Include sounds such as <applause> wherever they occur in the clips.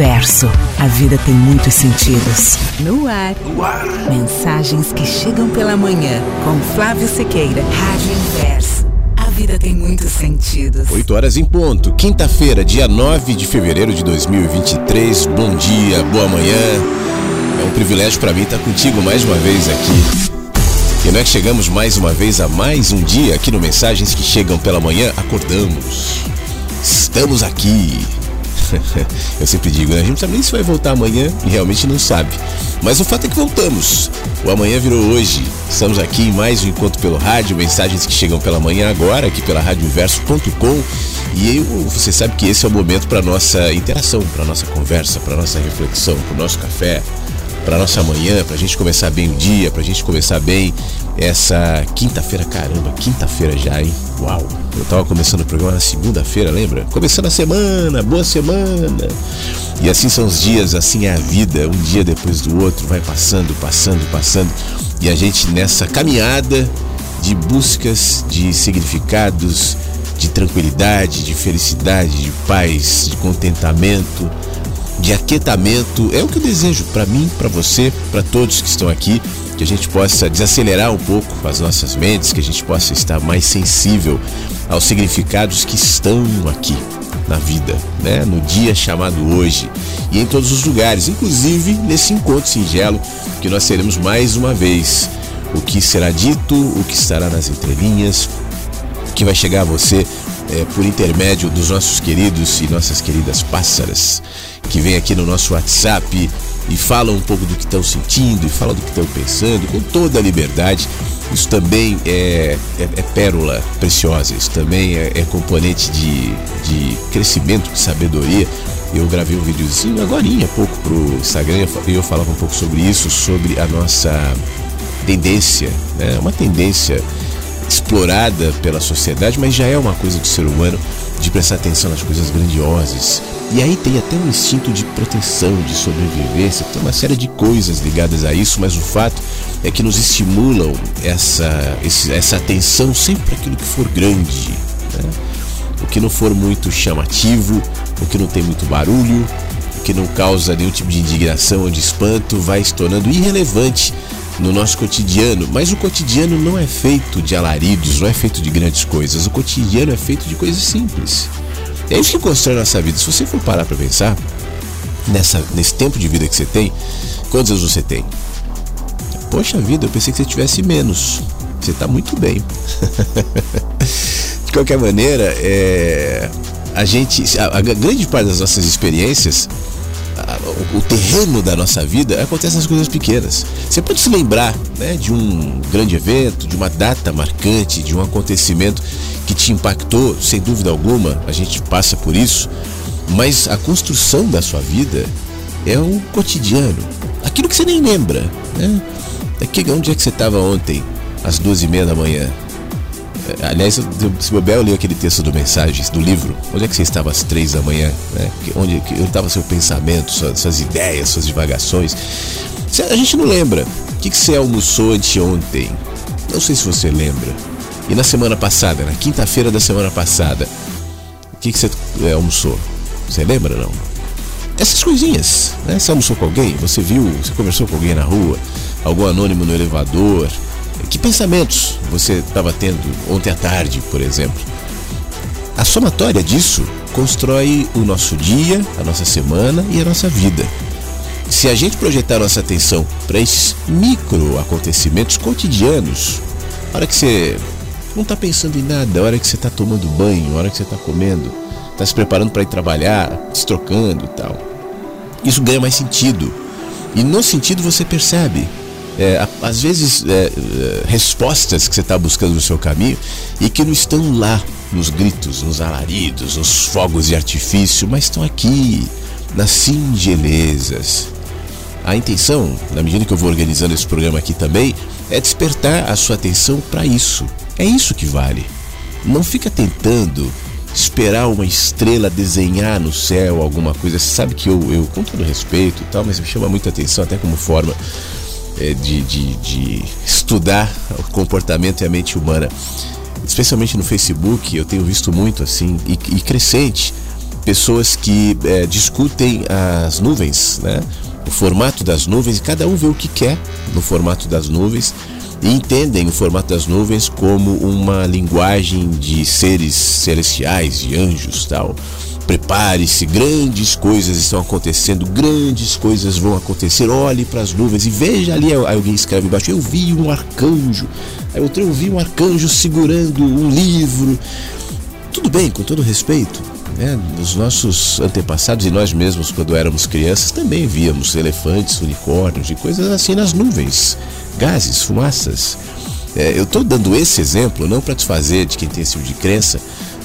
Inverso. A vida tem muitos sentidos. No ar. No ar. Mensagens que chegam pela manhã. Com Flávio Sequeira. Rádio Inverso. A vida tem muitos sentidos. 8 horas em ponto. Quinta-feira, dia 9 de fevereiro de 2023. Bom dia, boa manhã. É um privilégio para mim estar contigo mais uma vez aqui. E nós chegamos mais uma vez a mais um dia aqui no Mensagens que Chegam pela Manhã. Acordamos. Estamos aqui. <laughs> Eu sempre digo, né? A gente não sabe nem se vai voltar amanhã e realmente não sabe. Mas o fato é que voltamos. O amanhã virou hoje. Estamos aqui em mais um encontro pelo rádio, mensagens que chegam pela manhã agora, aqui pela radioverso.com. E eu, você sabe que esse é o momento para nossa interação, para nossa conversa, para nossa reflexão, para o nosso café, para nossa manhã, para a gente começar bem o dia, para a gente começar bem essa quinta-feira. Caramba, quinta-feira já, hein? Uau! Eu tava começando o programa na segunda-feira, lembra? Começando a semana, boa semana! E assim são os dias, assim é a vida, um dia depois do outro, vai passando, passando, passando. E a gente nessa caminhada de buscas de significados, de tranquilidade, de felicidade, de paz, de contentamento de aquietamento. É o que eu desejo para mim, para você, para todos que estão aqui, que a gente possa desacelerar um pouco as nossas mentes, que a gente possa estar mais sensível aos significados que estão aqui na vida, né? No dia chamado hoje e em todos os lugares, inclusive nesse encontro singelo que nós teremos mais uma vez. O que será dito, o que estará nas entrelinhas, que vai chegar a você é, por intermédio dos nossos queridos e nossas queridas pássaras que vem aqui no nosso WhatsApp e falam um pouco do que estão sentindo e falam do que estão pensando com toda a liberdade. Isso também é, é, é pérola preciosa, isso também é, é componente de, de crescimento, de sabedoria. Eu gravei um videozinho agora há pouco pro Instagram e eu falava um pouco sobre isso, sobre a nossa tendência, né? uma tendência explorada pela sociedade, mas já é uma coisa do ser humano de prestar atenção nas coisas grandiosas. E aí tem até um instinto de proteção, de sobrevivência, tem uma série de coisas ligadas a isso, mas o fato é que nos estimulam essa, essa atenção sempre aquilo que for grande. Né? O que não for muito chamativo, o que não tem muito barulho, o que não causa nenhum tipo de indignação ou de espanto, vai se tornando irrelevante no nosso cotidiano, mas o cotidiano não é feito de alaridos, não é feito de grandes coisas. O cotidiano é feito de coisas simples. É isso que constrói nossa vida. Se você for parar para pensar, nessa, nesse tempo de vida que você tem, quantos anos você tem? Poxa vida, eu pensei que você tivesse menos. Você está muito bem. <laughs> de qualquer maneira, é, a gente, a, a grande parte das nossas experiências o terreno da nossa vida acontece nas coisas pequenas. Você pode se lembrar né, de um grande evento, de uma data marcante, de um acontecimento que te impactou, sem dúvida alguma, a gente passa por isso, mas a construção da sua vida é o cotidiano, aquilo que você nem lembra. Né? Daqui, onde é que você estava ontem, às duas e meia da manhã? Aliás, se bobear, eu li aquele texto do Mensagens, do livro. Onde é que você estava às três da manhã? Né? Onde estava seu pensamento, suas, suas, ideias, suas divagações? A gente não lembra. O que, que você almoçou anteontem? Não sei se você lembra. E na semana passada, na quinta-feira da semana passada, o que, que você é, almoçou? Você lembra não? Essas coisinhas, né? Você almoçou com alguém? Você viu? Você conversou com alguém na rua? Algum anônimo no elevador? Que pensamentos você estava tendo ontem à tarde, por exemplo? A somatória disso constrói o nosso dia, a nossa semana e a nossa vida. Se a gente projetar nossa atenção para esses micro acontecimentos cotidianos, a hora que você não está pensando em nada, a hora que você está tomando banho, a hora que você está comendo, está se preparando para ir trabalhar, se trocando e tal, isso ganha mais sentido. E no sentido você percebe é, às vezes é, é, respostas que você está buscando no seu caminho e que não estão lá nos gritos, nos alaridos, nos fogos de artifício, mas estão aqui nas singelezas. A intenção, na medida que eu vou organizando esse programa aqui também, é despertar a sua atenção para isso. É isso que vale. Não fica tentando esperar uma estrela desenhar no céu alguma coisa. Você sabe que eu, eu com todo respeito e tal, mas me chama muita atenção até como forma de, de, de estudar o comportamento e a mente humana. Especialmente no Facebook, eu tenho visto muito assim, e, e crescente, pessoas que é, discutem as nuvens, né? O formato das nuvens, e cada um vê o que quer no formato das nuvens e entendem o formato das nuvens como uma linguagem de seres celestiais, de anjos, tal. Prepare-se, grandes coisas estão acontecendo, grandes coisas vão acontecer. Olhe para as nuvens e veja ali. Aí alguém escreve embaixo: Eu vi um arcanjo. Aí outro: Eu vi um arcanjo segurando um livro. Tudo bem, com todo respeito. Né? Os nossos antepassados e nós mesmos, quando éramos crianças, também víamos elefantes, unicórnios e coisas assim nas nuvens, gases, fumaças. É, eu estou dando esse exemplo não para desfazer de quem tem esse tipo de crença,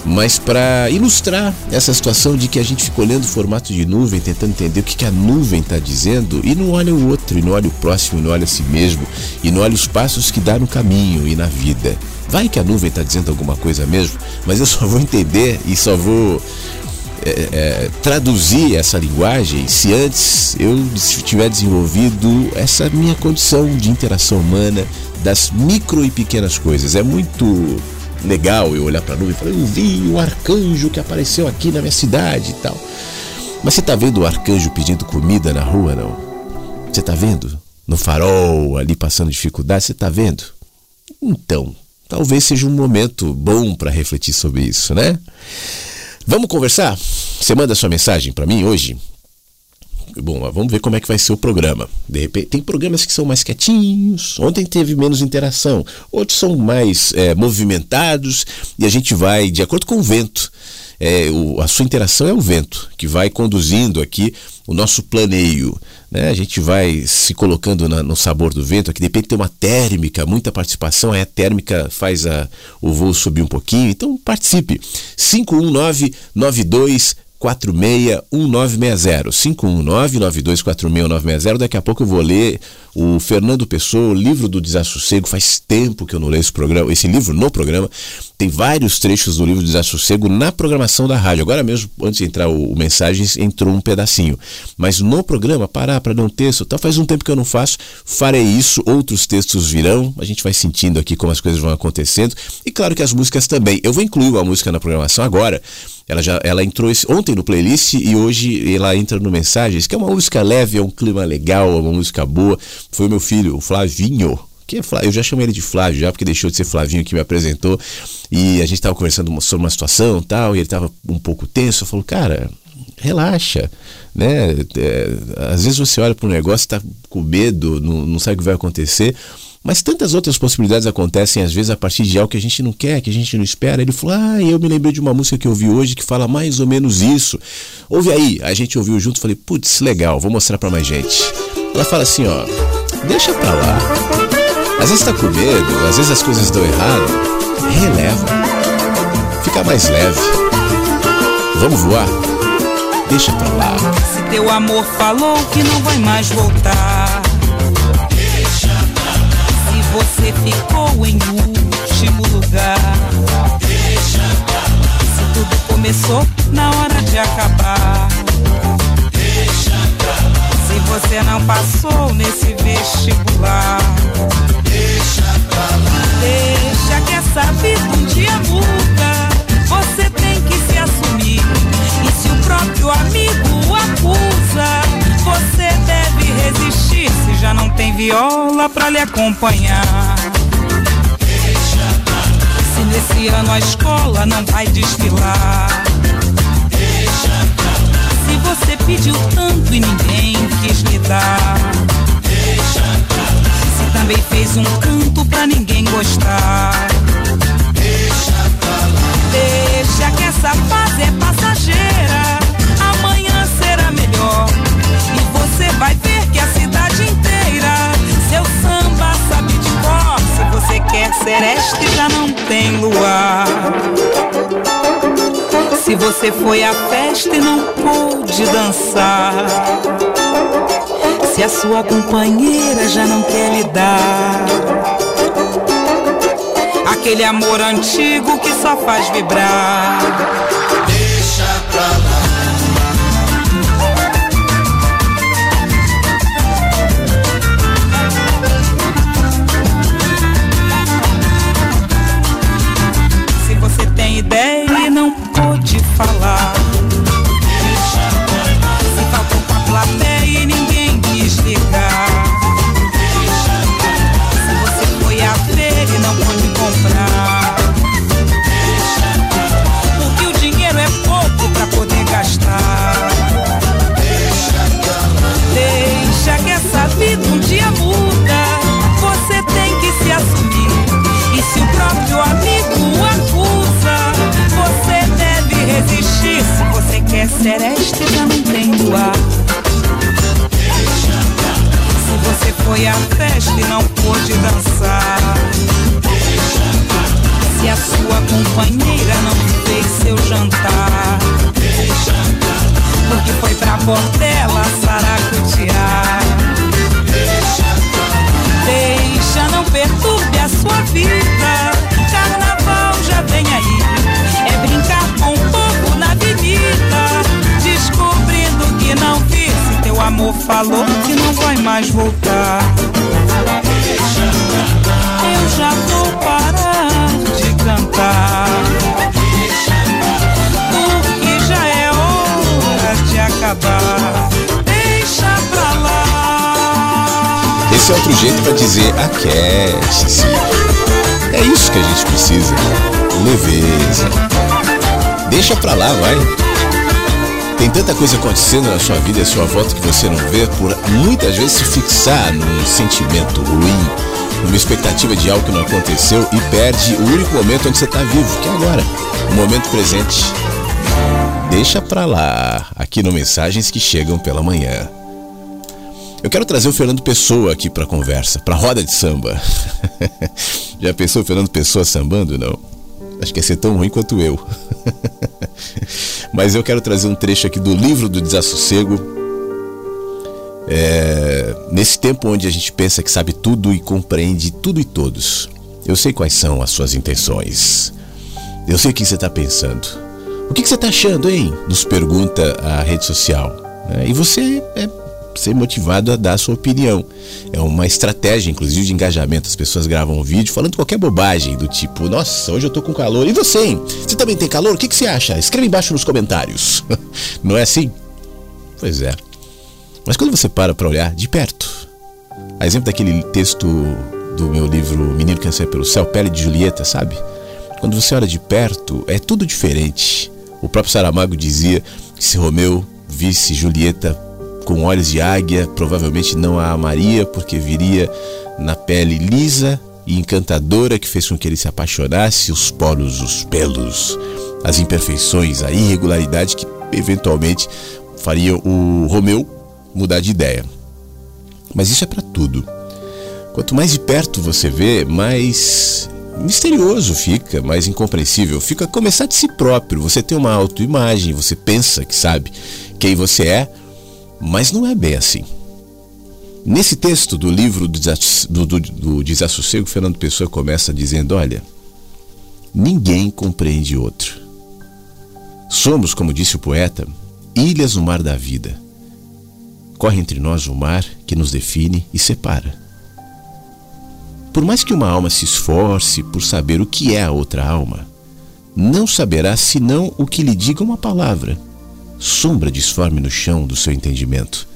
mas para ilustrar essa situação de que a gente fica olhando o formato de nuvem, tentando entender o que, que a nuvem está dizendo e não olha o outro, e não olha o próximo, e não olha a si mesmo, e não olha os passos que dá no caminho e na vida. Vai que a nuvem está dizendo alguma coisa mesmo, mas eu só vou entender e só vou é, é, traduzir essa linguagem se antes eu tiver desenvolvido essa minha condição de interação humana das micro e pequenas coisas. É muito legal eu olhar para a nuvem e falar: Eu vi o arcanjo que apareceu aqui na minha cidade e tal. Mas você está vendo o arcanjo pedindo comida na rua, não? Você está vendo? No farol, ali passando dificuldade, você está vendo? Então, talvez seja um momento bom para refletir sobre isso, né? Vamos conversar? Você manda sua mensagem para mim hoje? Bom, vamos ver como é que vai ser o programa. De repente, tem programas que são mais quietinhos. Ontem teve menos interação. Outros são mais é, movimentados e a gente vai de acordo com o vento. É, o, a sua interação é o vento que vai conduzindo aqui o nosso planeio. Né? A gente vai se colocando na, no sabor do vento. Aqui de repente tem uma térmica, muita participação. Aí a térmica faz a, o voo subir um pouquinho. Então participe. 519 92 461960 519-9246-1960 Daqui a pouco eu vou ler o Fernando Pessoa, o livro do Desassossego. Faz tempo que eu não leio esse programa, esse livro no programa. Tem vários trechos do livro Desassossego na programação da rádio. Agora mesmo, antes de entrar o, o Mensagens, entrou um pedacinho. Mas no programa, parar para ler um texto, tal, faz um tempo que eu não faço. Farei isso, outros textos virão. A gente vai sentindo aqui como as coisas vão acontecendo. E claro que as músicas também. Eu vou incluir uma música na programação agora. Ela já ela entrou esse, ontem no playlist e hoje ela entra no Mensagens, que é uma música leve, é um clima legal, é uma música boa. Foi meu filho, o Flavinho, que é Flávio, eu já chamei ele de Flávio já, porque deixou de ser Flavinho que me apresentou. E a gente estava conversando sobre uma situação tal, e ele estava um pouco tenso. Eu falo, cara, relaxa, né? É, às vezes você olha para um negócio, está com medo, não, não sabe o que vai acontecer. Mas tantas outras possibilidades acontecem, às vezes, a partir de algo que a gente não quer, que a gente não espera. Ele falou: Ah, eu me lembrei de uma música que eu ouvi hoje que fala mais ou menos isso. Ouve aí. A gente ouviu junto falei: Putz, legal, vou mostrar para mais gente. Ela fala assim: Ó, deixa pra lá. Às vezes tá com medo, às vezes as coisas dão errado. Releva. Fica mais leve. Vamos voar? Deixa pra lá. Se teu amor falou que não vai mais voltar passou nesse vestibular. Deixa pra lá. Deixa que essa vida um dia muda. Você tem que se assumir. E se o próprio amigo acusa, você deve resistir se já não tem viola pra lhe acompanhar. Se nesse ano a escola não vai desfilar. Você pediu tanto e ninguém quis lhe dar. Se também fez um canto pra ninguém gostar. Deixa que essa fase é passageira. Amanhã será melhor. E você vai ver que a cidade inteira seu samba sabe de cor. Se você quer sereste, já não tem luar. Se você foi à festa e não pôde dançar. Se a sua companheira já não quer lhe dar aquele amor antigo que só faz vibrar. Deixa pra lá. Esse é outro jeito para dizer aquece-se. É isso que a gente precisa. Leveza. Deixa pra lá, vai. Tem tanta coisa acontecendo na sua vida e sua volta que você não vê por muitas vezes se fixar num sentimento ruim, numa expectativa de algo que não aconteceu e perde o único momento onde você está vivo, que é agora, o momento presente. Deixa pra lá, aqui no Mensagens que Chegam pela Manhã. Eu quero trazer o Fernando Pessoa aqui para conversa, para roda de samba. <laughs> Já pensou o Fernando Pessoa sambando? Não. Acho que ia ser tão ruim quanto eu. <laughs> Mas eu quero trazer um trecho aqui do livro do Desassossego. É, nesse tempo onde a gente pensa que sabe tudo e compreende tudo e todos, eu sei quais são as suas intenções. Eu sei o que você está pensando. O que você está achando, hein? Nos pergunta a rede social. né? E você é ser motivado a dar sua opinião. É uma estratégia, inclusive, de engajamento. As pessoas gravam um vídeo falando qualquer bobagem, do tipo, nossa, hoje eu tô com calor. E você, hein? Você também tem calor? O que, que você acha? Escreve embaixo nos comentários. <laughs> Não é assim? Pois é. Mas quando você para para olhar de perto, a exemplo daquele texto do meu livro Menino que pelo Céu, Pele de Julieta, sabe? Quando você olha de perto, é tudo diferente. O próprio Saramago dizia que se Romeu visse Julieta com olhos de águia, provavelmente não a amaria, porque viria na pele lisa e encantadora que fez com que ele se apaixonasse, os poros, os pelos, as imperfeições, a irregularidade que eventualmente faria o Romeu mudar de ideia. Mas isso é para tudo. Quanto mais de perto você vê, mais misterioso fica, mais incompreensível. Fica a começar de si próprio. Você tem uma autoimagem, você pensa que sabe quem você é, mas não é bem assim. Nesse texto do livro do, do, do Desassossego, Fernando Pessoa começa dizendo: Olha, ninguém compreende outro. Somos, como disse o poeta, ilhas no mar da vida. Corre entre nós o mar que nos define e separa. Por mais que uma alma se esforce por saber o que é a outra alma, não saberá senão o que lhe diga uma palavra sombra disforme no chão do seu entendimento.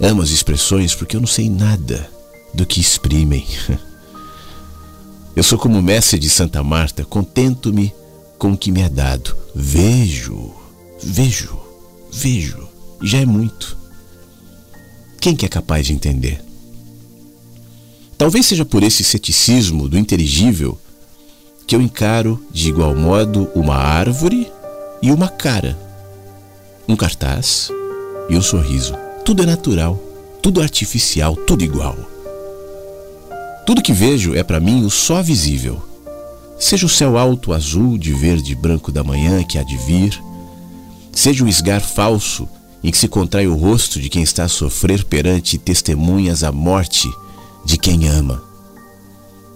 Amo as expressões porque eu não sei nada do que exprimem. <laughs> Eu sou como mestre de Santa Marta, contento-me com o que me é dado. Vejo, vejo, vejo, já é muito. Quem que é capaz de entender? Talvez seja por esse ceticismo do inteligível que eu encaro de igual modo uma árvore e uma cara um cartaz e um sorriso. Tudo é natural, tudo artificial, tudo igual. Tudo que vejo é para mim o só visível. Seja o céu alto azul de verde e branco da manhã que há de vir, seja o esgar falso em que se contrai o rosto de quem está a sofrer perante testemunhas a morte de quem ama.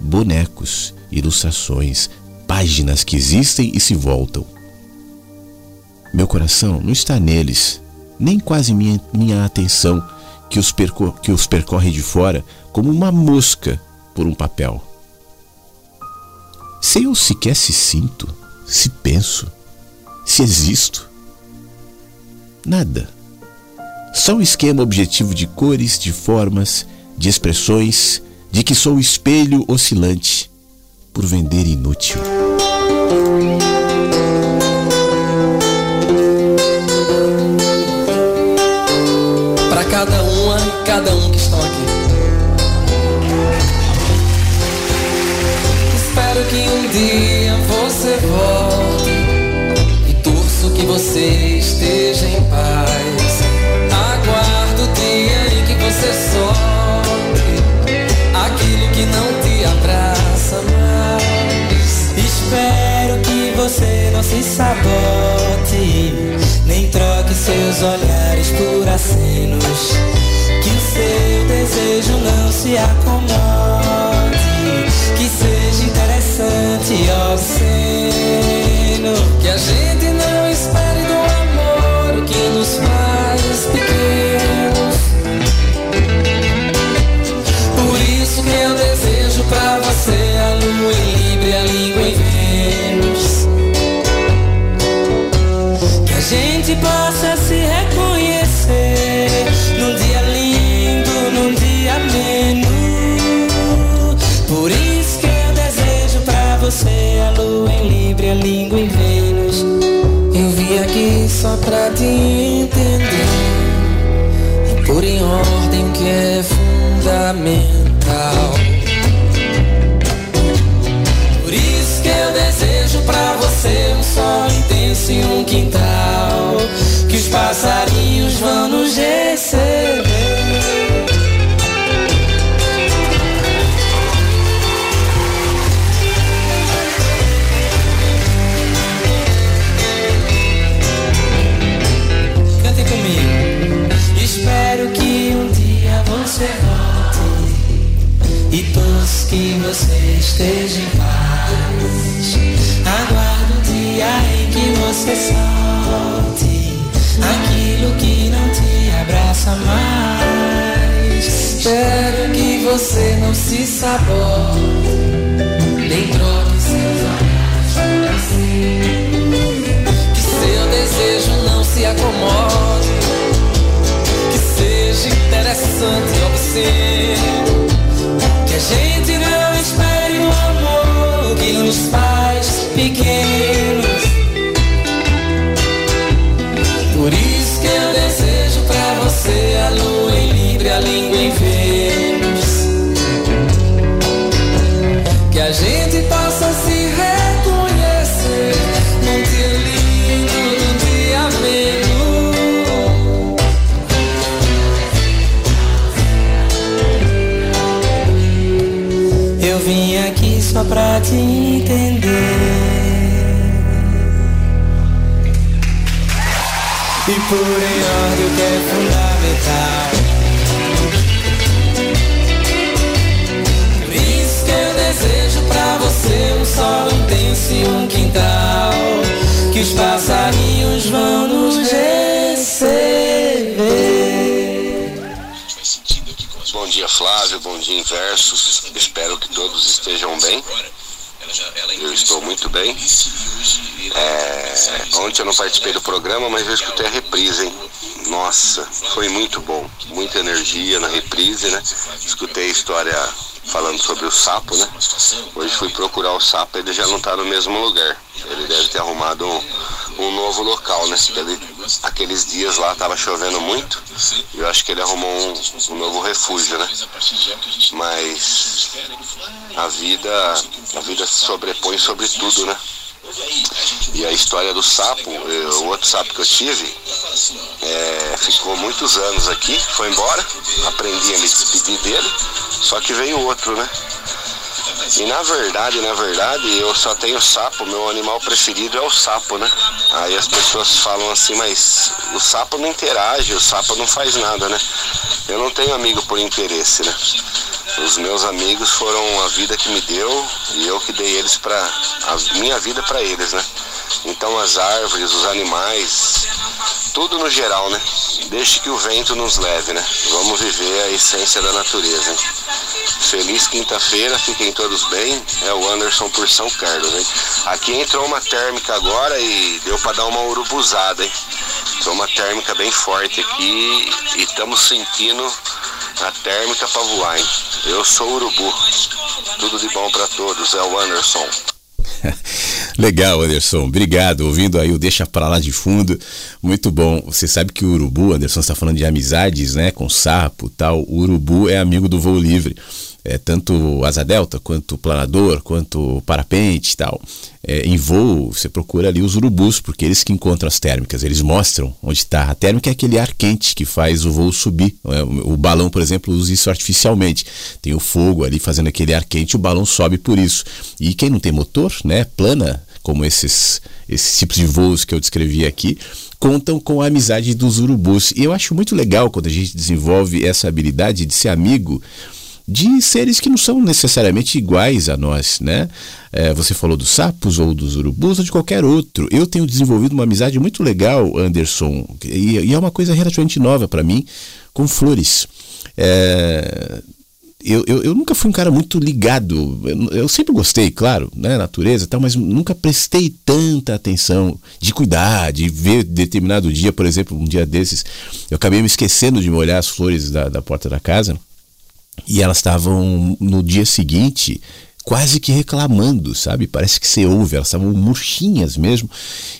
Bonecos, ilustrações, páginas que existem e se voltam. Meu coração não está neles, nem quase minha, minha atenção que os, que os percorre de fora como uma mosca por um papel. Sei eu sequer se sinto, se penso, se existo. Nada. Só um esquema objetivo de cores, de formas, de expressões, de que sou o espelho oscilante, por vender inútil. sabote, nem troque seus olhares por acenos. Que o seu desejo não se acomode, que seja interessante ó obsceno. Pra te entender. E por em ordem que é fundamental. Por isso que eu desejo pra você um sol intenso e um quintal. Que os passarinhos vão nos receber. Você esteja em paz. Aguardo o dia em que você solte aquilo que não te abraça mais. Espero que você não se sabote, nem troque seus olhares. Que seu desejo não se acomode, que seja interessante e obsceno. Te entender. E por em ordem que é fundamental. Por isso que eu desejo pra você um sol intenso e um quintal. Que os passarinhos vão nos receber. Bom dia, Flávio. Bom dia, Inversos. Espero que todos estejam bem. Eu estou muito bem. É, ontem eu não participei do programa, mas eu escutei a reprise, hein? Nossa, foi muito bom. Muita energia na reprise, né? Escutei a história falando sobre o sapo, né? Hoje fui procurar o sapo, ele já não está no mesmo lugar. Ele deve ter arrumado um, um novo local, né? Ele, aqueles dias lá estava chovendo muito. E eu acho que ele arrumou um, um novo refúgio, né? Mas a vida, a vida se sobrepõe sobre tudo, né? E a história do sapo, eh, o outro sapo que eu tive, é, ficou muitos anos aqui, foi embora, aprendi a me despedir dele, só que veio outro, né? E na verdade, na verdade, eu só tenho sapo, meu animal preferido é o sapo, né? Aí as pessoas falam assim, mas o sapo não interage, o sapo não faz nada, né? Eu não tenho amigo por interesse, né? Os meus amigos foram a vida que me deu e eu que dei eles para a minha vida para eles, né? Então as árvores, os animais, tudo no geral, né? Deixe que o vento nos leve, né? Vamos viver a essência da natureza, hein? Feliz quinta-feira, fiquem todos bem. É o Anderson por São Carlos, hein? Aqui entrou uma térmica agora e deu para dar uma urubuzada, hein? Entrou uma térmica bem forte aqui e estamos sentindo a térmica para voar, hein? Eu sou urubu. Tudo de bom para todos, é o Anderson. <laughs> Legal, Anderson. Obrigado. Ouvindo aí o Deixa Pra Lá de Fundo. Muito bom. Você sabe que o urubu, Anderson está falando de amizades, né? Com sapo tal. O urubu é amigo do voo livre. É, tanto asa delta, quanto planador, quanto parapente e tal. É, em voo, você procura ali os urubus, porque eles que encontram as térmicas, eles mostram onde está. A térmica é aquele ar quente que faz o voo subir. É, o balão, por exemplo, usa isso artificialmente. Tem o fogo ali fazendo aquele ar quente, o balão sobe por isso. E quem não tem motor, né, plana, como esses, esses tipos de voos que eu descrevi aqui, contam com a amizade dos urubus. E eu acho muito legal quando a gente desenvolve essa habilidade de ser amigo de seres que não são necessariamente iguais a nós, né? É, você falou dos sapos ou dos urubus ou de qualquer outro. Eu tenho desenvolvido uma amizade muito legal, Anderson, e, e é uma coisa relativamente nova para mim, com flores. É, eu, eu, eu, nunca fui um cara muito ligado. Eu, eu, sempre gostei, claro, né, natureza tal, mas nunca prestei tanta atenção de cuidar, de ver determinado dia, por exemplo, um dia desses, eu acabei me esquecendo de molhar as flores da, da porta da casa e elas estavam no dia seguinte quase que reclamando, sabe? Parece que você ouve, elas estavam murchinhas mesmo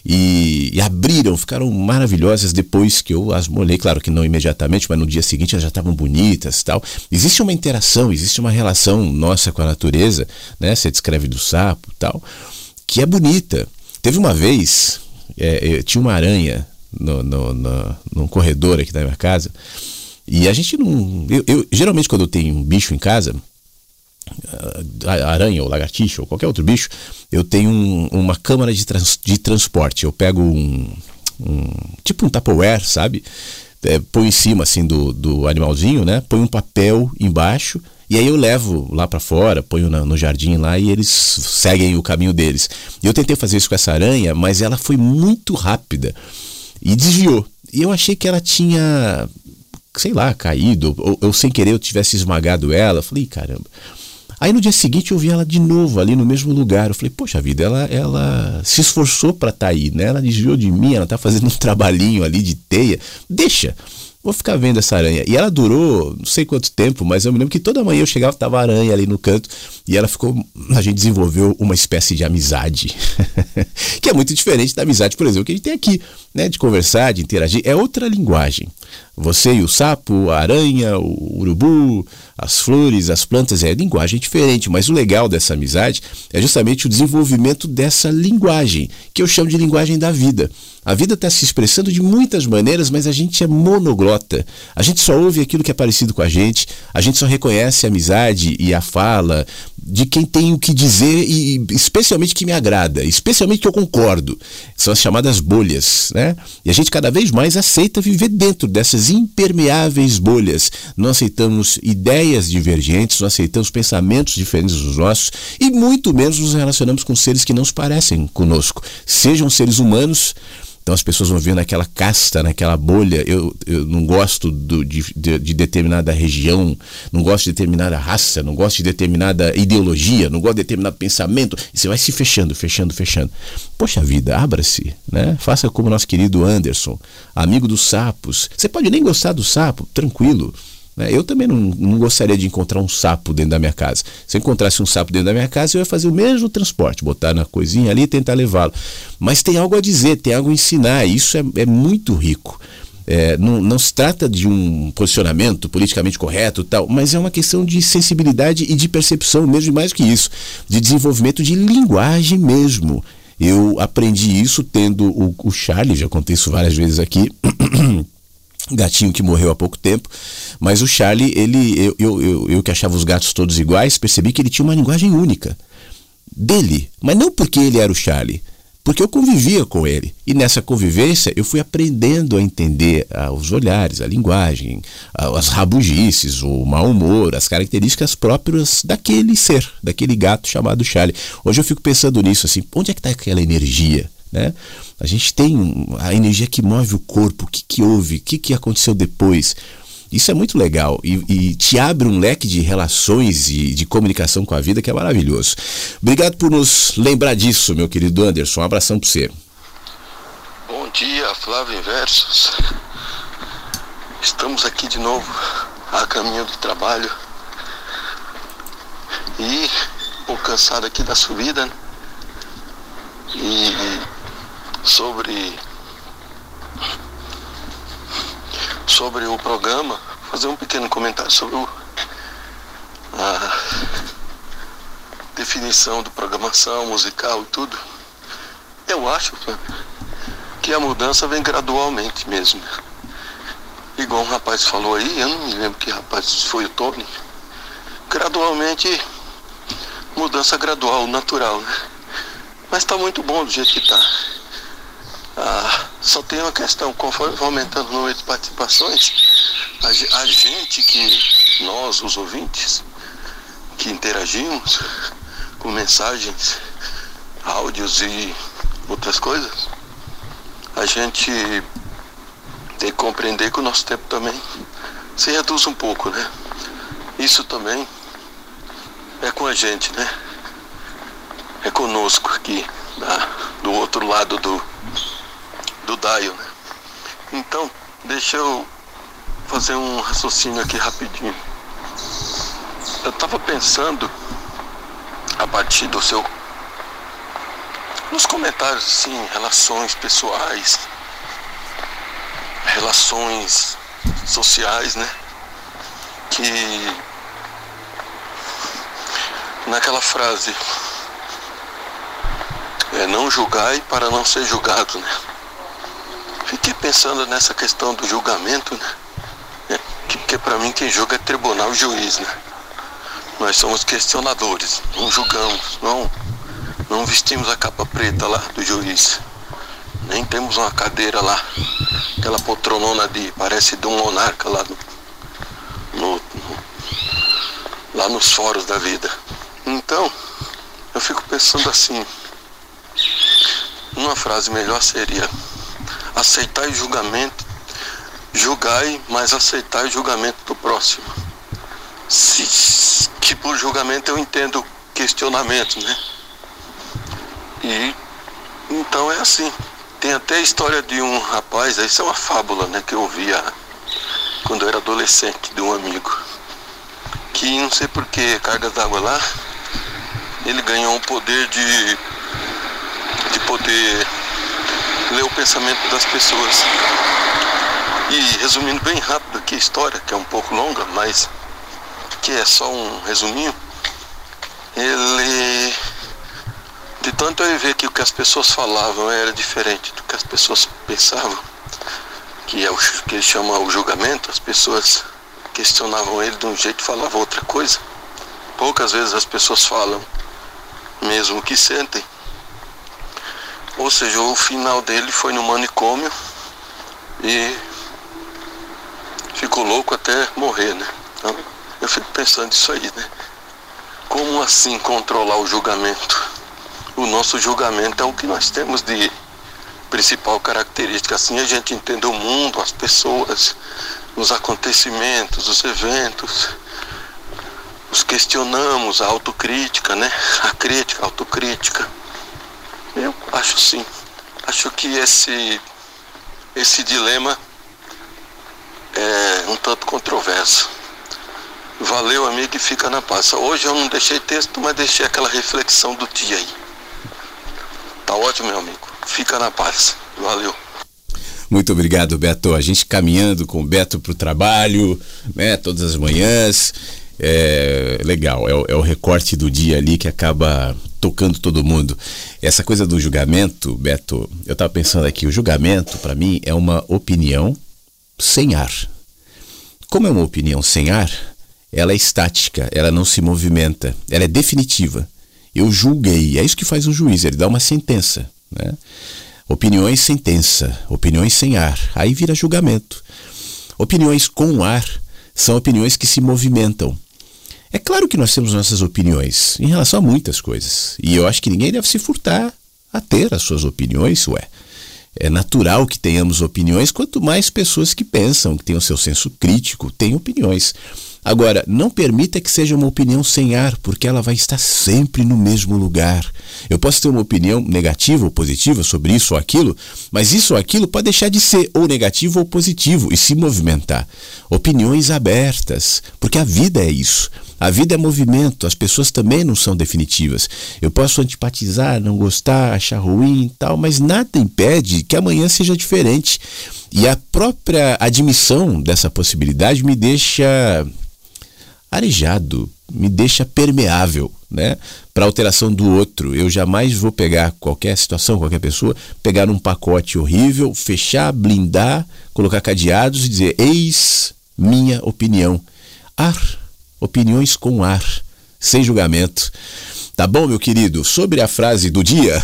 e, e, abriram, ficaram maravilhosas depois que eu as molhei. Claro que não imediatamente, mas no dia seguinte elas já estavam bonitas tal. Existe uma interação, existe uma relação nossa com a natureza, né? Você descreve do sapo tal, que é bonita. Teve uma vez, é, tinha uma aranha no, no, no, num corredor aqui da minha casa e a gente não. Eu, eu, geralmente, quando eu tenho um bicho em casa, aranha ou lagartixa ou qualquer outro bicho, eu tenho um, uma câmara de, trans, de transporte. Eu pego um, um tipo um Tupperware, sabe? É, põe em cima assim do, do animalzinho, né? Põe um papel embaixo e aí eu levo lá para fora, ponho na, no jardim lá e eles seguem o caminho deles. Eu tentei fazer isso com essa aranha, mas ela foi muito rápida e desviou. E eu achei que ela tinha sei lá, caído, ou, ou sem querer eu tivesse esmagado ela. Falei, caramba. Aí no dia seguinte eu vi ela de novo ali no mesmo lugar. Eu falei, poxa vida, ela, ela se esforçou para estar tá aí, né? Ela desviou de mim, ela tá fazendo um <laughs> trabalhinho ali de teia. Deixa vou ficar vendo essa aranha. E ela durou não sei quanto tempo, mas eu me lembro que toda manhã eu chegava, tava aranha ali no canto, e ela ficou. A gente desenvolveu uma espécie de amizade. <laughs> que é muito diferente da amizade, por exemplo, que a gente tem aqui, né? De conversar, de interagir. É outra linguagem. Você e o sapo, a aranha, o urubu, as flores, as plantas, é linguagem diferente, mas o legal dessa amizade é justamente o desenvolvimento dessa linguagem, que eu chamo de linguagem da vida. A vida está se expressando de muitas maneiras, mas a gente é monoglota. A gente só ouve aquilo que é parecido com a gente, a gente só reconhece a amizade e a fala de quem tem o que dizer e especialmente que me agrada, especialmente que eu concordo. São as chamadas bolhas, né? E a gente cada vez mais aceita viver dentro dessas impermeáveis bolhas. Não aceitamos ideias divergentes, não aceitamos pensamentos diferentes dos nossos e muito menos nos relacionamos com seres que não se parecem conosco, sejam seres humanos então as pessoas vão ver naquela casta, naquela bolha. Eu, eu não gosto do, de, de, de, determinada região, não gosto de determinada raça, não gosto de determinada ideologia, não gosto de determinado pensamento. E você vai se fechando, fechando, fechando. Poxa vida, abra-se, né? Faça como nosso querido Anderson, amigo dos sapos. Você pode nem gostar do sapo, tranquilo. Né? Eu também não, não, gostaria de encontrar um sapo dentro da minha casa. Se eu encontrasse um sapo dentro da minha casa, eu ia fazer o mesmo transporte, botar na coisinha ali e tentar levá-lo. Mas tem algo a dizer, tem algo a ensinar, e isso é, é muito rico. É, não, não, se trata de um posicionamento politicamente correto tal, mas é uma questão de sensibilidade e de percepção, mesmo mais que isso, de desenvolvimento de linguagem mesmo. Eu aprendi isso tendo o, o Charlie, já contei isso várias vezes aqui. <clears throat> gatinho que morreu há pouco tempo, mas o Charlie, ele, eu, eu, eu, eu, que achava os gatos todos iguais, percebi que ele tinha uma linguagem única dele, mas não porque ele era o Charlie, porque eu convivia com ele e nessa convivência eu fui aprendendo a entender ah, os olhares, a linguagem, ah, as rabugices, o mau humor, as características próprias daquele ser, daquele gato chamado Charlie. Hoje eu fico pensando nisso assim, onde é que está aquela energia? Né? A gente tem a energia que move o corpo, o que, que houve, o que, que aconteceu depois. Isso é muito legal e, e, te abre um leque de relações e de comunicação com a vida que é maravilhoso. Obrigado por nos lembrar disso, meu querido Anderson. Um abração para você. Bom dia, Flávio Inversos. Estamos aqui de novo a caminho do trabalho e pouco cansado aqui da subida. Né? E sobre sobre o programa, fazer um pequeno comentário sobre o, a definição de programação musical e tudo. Eu acho que a mudança vem gradualmente mesmo. Igual um rapaz falou aí, eu não me lembro que rapaz foi o Tony. Gradualmente, mudança gradual, natural, né? Mas está muito bom do jeito que está. Ah, só tem uma questão, conforme vai aumentando o número de participações, a, a gente que, nós, os ouvintes, que interagimos com mensagens, áudios e outras coisas, a gente tem que compreender que o nosso tempo também se reduz um pouco, né? Isso também é com a gente, né? É conosco aqui, do outro lado do, do Daio, né? Então, deixa eu fazer um raciocínio aqui rapidinho. Eu estava pensando a partir do seu nos comentários assim, relações pessoais, relações sociais, né? Que naquela frase é não julgai para não ser julgado, né? Pensando nessa questão do julgamento, né? É, que, que para mim quem julga é tribunal juiz, né? Nós somos questionadores, não julgamos, não, não vestimos a capa preta lá do juiz. Nem temos uma cadeira lá, aquela poltronona de. parece de um monarca lá no, no, lá nos foros da vida. Então, eu fico pensando assim, uma frase melhor seria aceitar o julgamento, julgai, mas aceitar o julgamento do próximo. Se, que por julgamento eu entendo questionamento, né? E então é assim. Tem até a história de um rapaz, isso é uma fábula, né, que eu ouvia quando eu era adolescente, de um amigo. Que não sei por que carga d'água lá, ele ganhou o poder de, de poder ler o pensamento das pessoas. E resumindo bem rápido aqui a história, que é um pouco longa, mas que é só um resuminho, ele de tanto eu ver que o que as pessoas falavam era diferente do que as pessoas pensavam, que é o que ele chama o julgamento, as pessoas questionavam ele de um jeito e falavam outra coisa. Poucas vezes as pessoas falam mesmo que sentem. Ou seja, o final dele foi no manicômio e ficou louco até morrer, né? Então, eu fico pensando isso aí, né? Como assim controlar o julgamento? O nosso julgamento é o que nós temos de principal característica. Assim a gente entende o mundo, as pessoas, os acontecimentos, os eventos nos questionamos, a autocrítica, né? A crítica, a autocrítica. Eu acho sim. Acho que esse, esse dilema é um tanto controverso. Valeu, amigo, e fica na paz. Hoje eu não deixei texto, mas deixei aquela reflexão do dia aí. Tá ótimo, meu amigo. Fica na paz. Valeu. Muito obrigado, Beto. A gente caminhando com o Beto para o trabalho, né, todas as manhãs é legal, é o, é o, recorte do dia ali que acaba tocando todo mundo. Essa coisa do julgamento, Beto, eu estava pensando aqui, o julgamento para mim é uma opinião sem ar. Como é uma opinião sem ar, ela é estática, ela não se movimenta, ela é definitiva. Eu julguei, é isso que faz um juiz, ele dá uma sentença, né? Opiniões sentença, opiniões sem ar, aí vira julgamento. Opiniões com ar são opiniões que se movimentam. É claro que nós temos nossas opiniões em relação a muitas coisas. E eu acho que ninguém deve se furtar a ter as suas opiniões, ué. É natural que tenhamos opiniões, quanto mais pessoas que pensam, que têm o seu senso crítico, têm opiniões. Agora, não permita que seja uma opinião sem ar, porque ela vai estar sempre no mesmo lugar. Eu posso ter uma opinião negativa ou positiva sobre isso ou aquilo, mas isso ou aquilo pode deixar de ser ou negativo ou positivo e se movimentar. Opiniões abertas, porque a vida é isso. A vida é movimento, as pessoas também não são definitivas. Eu posso antipatizar, não gostar, achar ruim e tal, mas nada impede que amanhã seja diferente. E a própria admissão dessa possibilidade me deixa arejado, me deixa permeável, né? Para alteração do outro. Eu jamais vou pegar qualquer situação, qualquer pessoa, pegar um pacote horrível, fechar, blindar, colocar cadeados e dizer: eis minha opinião. Ar opiniões com ar, sem julgamento. Tá bom, meu querido? Sobre a frase do dia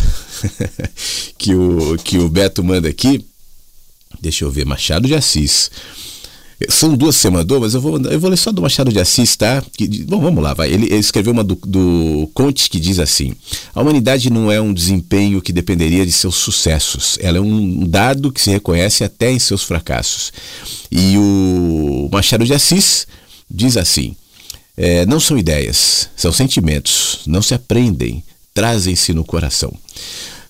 <laughs> que o, que o Beto manda aqui, deixa eu ver, Machado de Assis. São duas mandou, mas eu vou, eu vou ler só do Machado de Assis, tá? Que, bom, vamos lá, vai. Ele, ele escreveu uma do, do Conte que diz assim: A humanidade não é um desempenho que dependeria de seus sucessos. Ela é um dado que se reconhece até em seus fracassos. E o Machado de Assis diz assim: é, Não são ideias, são sentimentos. Não se aprendem, trazem-se no coração.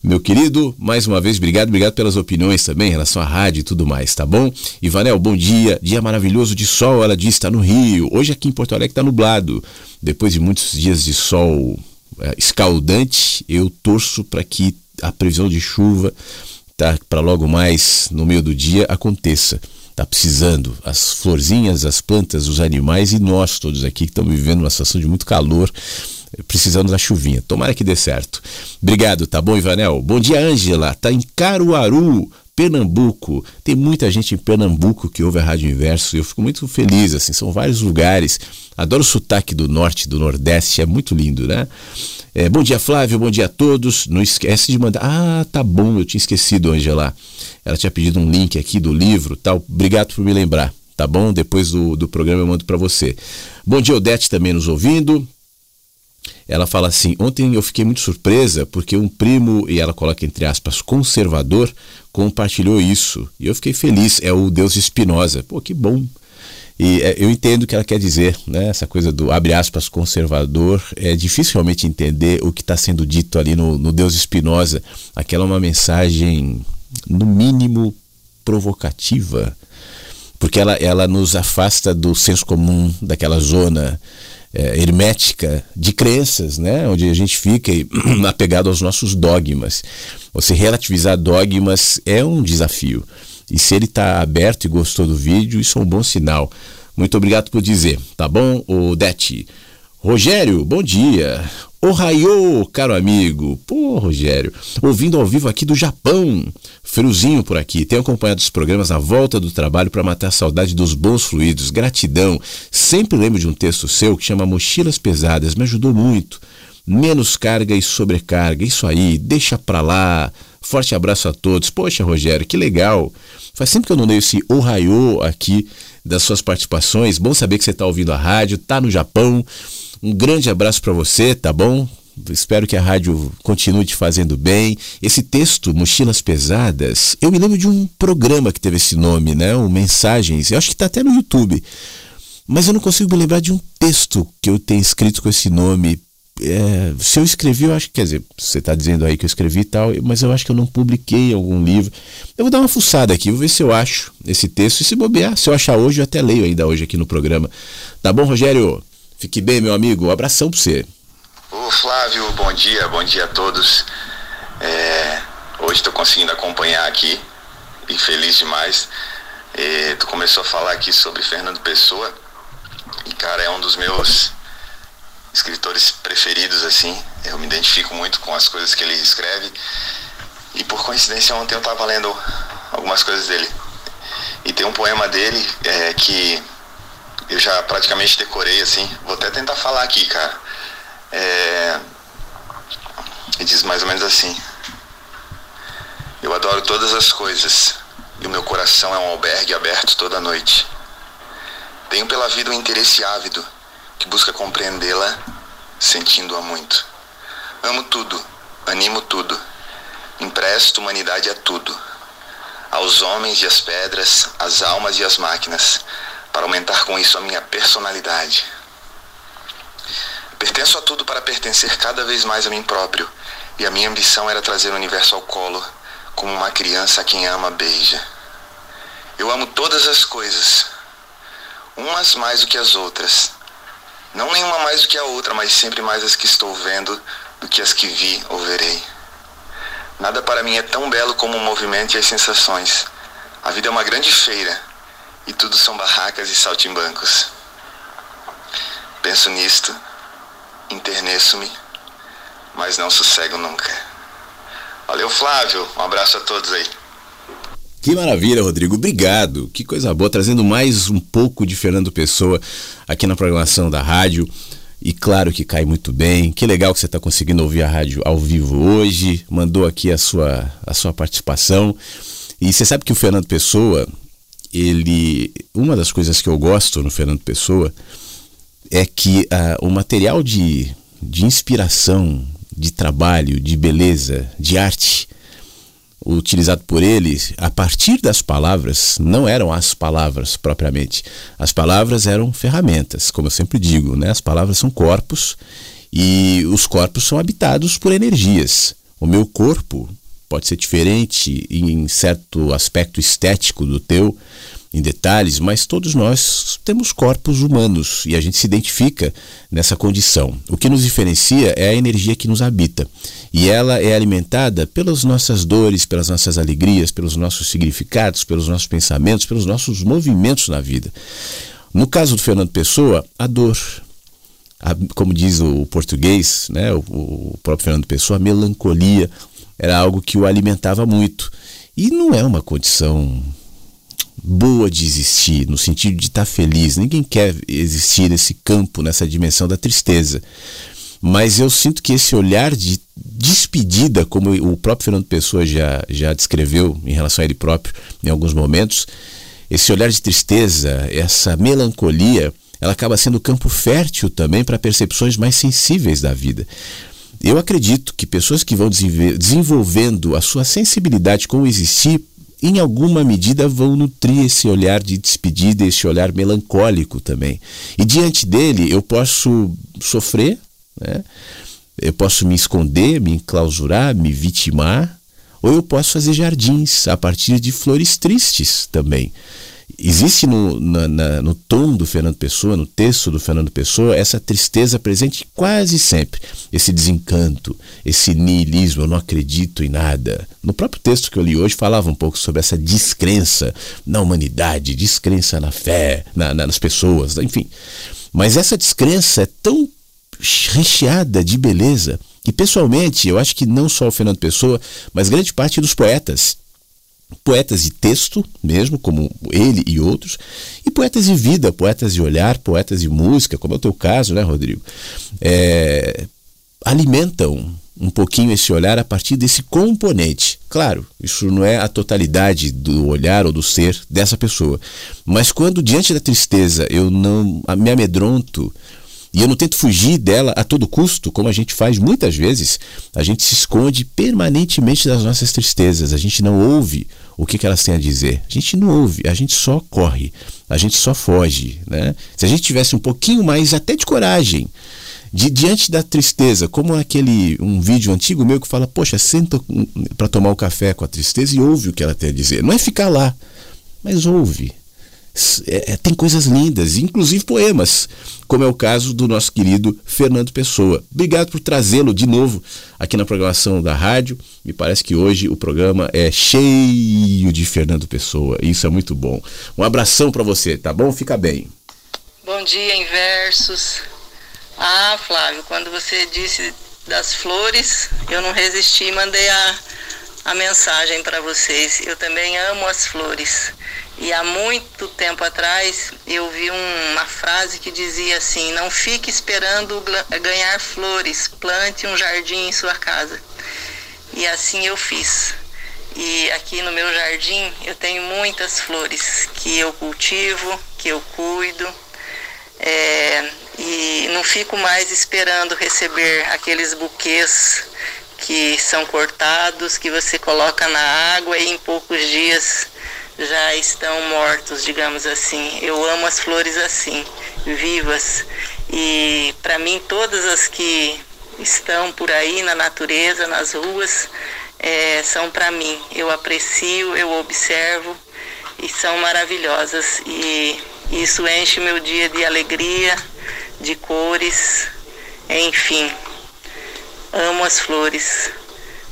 Meu querido, mais uma vez, obrigado, obrigado pelas opiniões também em relação à rádio e tudo mais, tá bom? Ivanel, bom dia, dia maravilhoso de sol, ela diz, está no Rio. Hoje aqui em Porto Alegre está nublado. Depois de muitos dias de sol é, escaldante, eu torço para que a previsão de chuva, tá, para logo mais no meio do dia, aconteça. Tá precisando. As florzinhas, as plantas, os animais e nós todos aqui que estamos vivendo uma situação de muito calor precisando da chuvinha. Tomara que dê certo. Obrigado, tá bom, Ivanel? Bom dia, Ângela. Tá em Caruaru, Pernambuco. Tem muita gente em Pernambuco que ouve a Rádio Inverso. Eu fico muito feliz, assim, são vários lugares. Adoro o sotaque do norte, do nordeste, é muito lindo, né? É, bom dia, Flávio, bom dia a todos. Não esquece de mandar. Ah, tá bom, eu tinha esquecido, Angela. Ela tinha pedido um link aqui do livro tal. Obrigado por me lembrar, tá bom? Depois do, do programa eu mando para você. Bom dia, Odete também nos ouvindo. Ela fala assim: ontem eu fiquei muito surpresa porque um primo, e ela coloca entre aspas, conservador, compartilhou isso. E eu fiquei feliz. É o Deus Espinosa. Pô, que bom. E é, eu entendo o que ela quer dizer, né? Essa coisa do abre aspas conservador. É difícil realmente entender o que está sendo dito ali no, no Deus Espinosa. Aquela é uma mensagem, no mínimo, provocativa. Porque ela, ela nos afasta do senso comum, daquela zona é, hermética de crenças, né? onde a gente fica <clears throat> apegado aos nossos dogmas. Você relativizar dogmas é um desafio. E se ele está aberto e gostou do vídeo, isso é um bom sinal. Muito obrigado por dizer, tá bom, Odete? Rogério, bom dia. Ohayô, caro amigo. Pô, Rogério, ouvindo ao vivo aqui do Japão. Friozinho por aqui. Tenho acompanhado os programas na volta do trabalho para matar a saudade dos bons fluidos. Gratidão. Sempre lembro de um texto seu que chama Mochilas Pesadas. Me ajudou muito. Menos carga e sobrecarga. Isso aí, deixa pra lá. Forte abraço a todos. Poxa, Rogério, que legal. Faz sempre que eu não leio esse Ohayô aqui das suas participações. Bom saber que você está ouvindo a rádio, tá no Japão. Um grande abraço para você, tá bom? Espero que a rádio continue te fazendo bem. Esse texto, Mochilas Pesadas, eu me lembro de um programa que teve esse nome, né? Um Mensagens. Eu acho que está até no YouTube. Mas eu não consigo me lembrar de um texto que eu tenha escrito com esse nome. É, se eu escrevi, eu acho que, quer dizer, você está dizendo aí que eu escrevi e tal, mas eu acho que eu não publiquei algum livro. Eu vou dar uma fuçada aqui, vou ver se eu acho esse texto. E se bobear, se eu achar hoje, eu até leio ainda hoje aqui no programa. Tá bom, Rogério? Fique bem, meu amigo. Um abração para você. Ô Flávio, bom dia, bom dia a todos. É, hoje estou conseguindo acompanhar aqui e feliz demais. E tu começou a falar aqui sobre Fernando Pessoa e cara é um dos meus escritores preferidos assim. Eu me identifico muito com as coisas que ele escreve e por coincidência ontem eu estava lendo algumas coisas dele e tem um poema dele é, que eu já praticamente decorei assim. Vou até tentar falar aqui, cara. É... E diz mais ou menos assim: Eu adoro todas as coisas e o meu coração é um albergue aberto toda noite. Tenho pela vida um interesse ávido que busca compreendê-la, sentindo-a muito. Amo tudo, animo tudo, empresto humanidade a tudo, aos homens e às pedras, às almas e às máquinas para aumentar com isso a minha personalidade. Pertenço a tudo para pertencer cada vez mais a mim próprio, e a minha ambição era trazer o universo ao colo, como uma criança a quem ama beija. Eu amo todas as coisas, umas mais do que as outras. Não nenhuma mais do que a outra, mas sempre mais as que estou vendo do que as que vi ou verei. Nada para mim é tão belo como o movimento e as sensações. A vida é uma grande feira e tudo são barracas e saltimbancos. Penso nisto, interneço-me, mas não sossego nunca. Valeu, Flávio. Um abraço a todos aí. Que maravilha, Rodrigo. Obrigado. Que coisa boa, trazendo mais um pouco de Fernando Pessoa aqui na programação da rádio. E claro que cai muito bem. Que legal que você está conseguindo ouvir a rádio ao vivo hoje. Mandou aqui a sua, a sua participação. E você sabe que o Fernando Pessoa, ele, uma das coisas que eu gosto no Fernando Pessoa é que uh, o material de, de inspiração, de trabalho, de beleza, de arte utilizado por ele, a partir das palavras, não eram as palavras propriamente. As palavras eram ferramentas, como eu sempre digo, né? As palavras são corpos e os corpos são habitados por energias. O meu corpo pode ser diferente em certo aspecto estético do teu, em detalhes, mas todos nós temos corpos humanos e a gente se identifica nessa condição. O que nos diferencia é a energia que nos habita e ela é alimentada pelas nossas dores, pelas nossas alegrias, pelos nossos significados, pelos nossos pensamentos, pelos nossos movimentos na vida. No caso do Fernando Pessoa, a dor, como diz o português, né, o próprio Fernando Pessoa, a melancolia era algo que o alimentava muito. E não é uma condição boa de existir, no sentido de estar feliz. Ninguém quer existir nesse campo, nessa dimensão da tristeza. Mas eu sinto que esse olhar de despedida, como o próprio Fernando Pessoa já, já descreveu em relação a ele próprio em alguns momentos, esse olhar de tristeza, essa melancolia, ela acaba sendo campo fértil também para percepções mais sensíveis da vida. Eu acredito que pessoas que vão desenvolvendo a sua sensibilidade com o existir em alguma medida vão nutrir esse olhar de despedida, esse olhar melancólico também. E diante dele eu posso sofrer, né? eu posso me esconder, me enclausurar, me vitimar, ou eu posso fazer jardins a partir de flores tristes também existe no, na, na, no tom do Fernando Pessoa, no texto do Fernando Pessoa, essa tristeza presente quase sempre, esse desencanto, esse niilismo, eu não acredito em nada. No próprio texto que eu li hoje falava um pouco sobre essa descrença na humanidade, descrença na fé, na, nas pessoas, enfim. Mas essa descrença é tão recheada de beleza que pessoalmente eu acho que não só o Fernando Pessoa, mas grande parte dos poetas poetas de texto mesmo, como ele e outros, e poetas de vida, poetas de olhar, poetas de música, como é o teu caso, né, Rodrigo? É, alimentam um pouquinho esse olhar a partir desse componente. Claro, isso não é a totalidade do olhar ou do ser dessa pessoa, mas quando diante da tristeza eu não me amedronto e eu não tento fugir dela a todo custo, como a gente faz muitas vezes. A gente se esconde permanentemente das nossas tristezas. A gente não ouve o que, que elas têm a dizer. A gente não ouve, a gente só corre, a gente só foge. Né? Se a gente tivesse um pouquinho mais até de coragem, de diante da tristeza, como aquele um vídeo antigo meu que fala, poxa, senta para tomar o um café com a tristeza e ouve o que ela tem a dizer. Não é ficar lá, mas ouve. É, é, tem coisas lindas, inclusive poemas, como é o caso do nosso querido Fernando Pessoa. Obrigado por trazê-lo de novo aqui na programação da rádio. Me parece que hoje o programa é cheio de Fernando Pessoa. Isso é muito bom. Um abração para você, tá bom? Fica bem. Bom dia, em versos. Ah, Flávio, quando você disse das flores, eu não resisti e mandei a, a mensagem para vocês. Eu também amo as flores. E há muito tempo atrás eu vi uma frase que dizia assim: Não fique esperando ganhar flores, plante um jardim em sua casa. E assim eu fiz. E aqui no meu jardim eu tenho muitas flores que eu cultivo, que eu cuido. É, e não fico mais esperando receber aqueles buquês que são cortados, que você coloca na água e em poucos dias já estão mortos, digamos assim. Eu amo as flores assim, vivas. E para mim todas as que estão por aí na natureza, nas ruas, é, são para mim. Eu aprecio, eu observo e são maravilhosas. E isso enche meu dia de alegria, de cores, enfim. Amo as flores.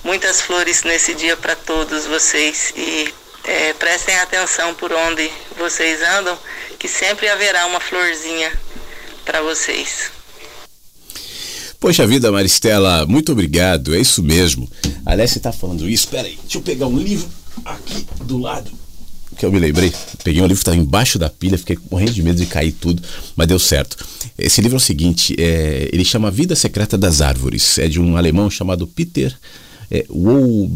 Muitas flores nesse dia para todos vocês e é, prestem atenção por onde vocês andam, que sempre haverá uma florzinha para vocês. Poxa vida, Maristela, muito obrigado, é isso mesmo. Aliás, você está falando isso, peraí, deixa eu pegar um livro aqui do lado. Que eu me lembrei, peguei um livro que estava embaixo da pilha, fiquei morrendo de medo de cair tudo, mas deu certo. Esse livro é o seguinte: é, ele chama Vida Secreta das Árvores, é de um alemão chamado Peter É Wol...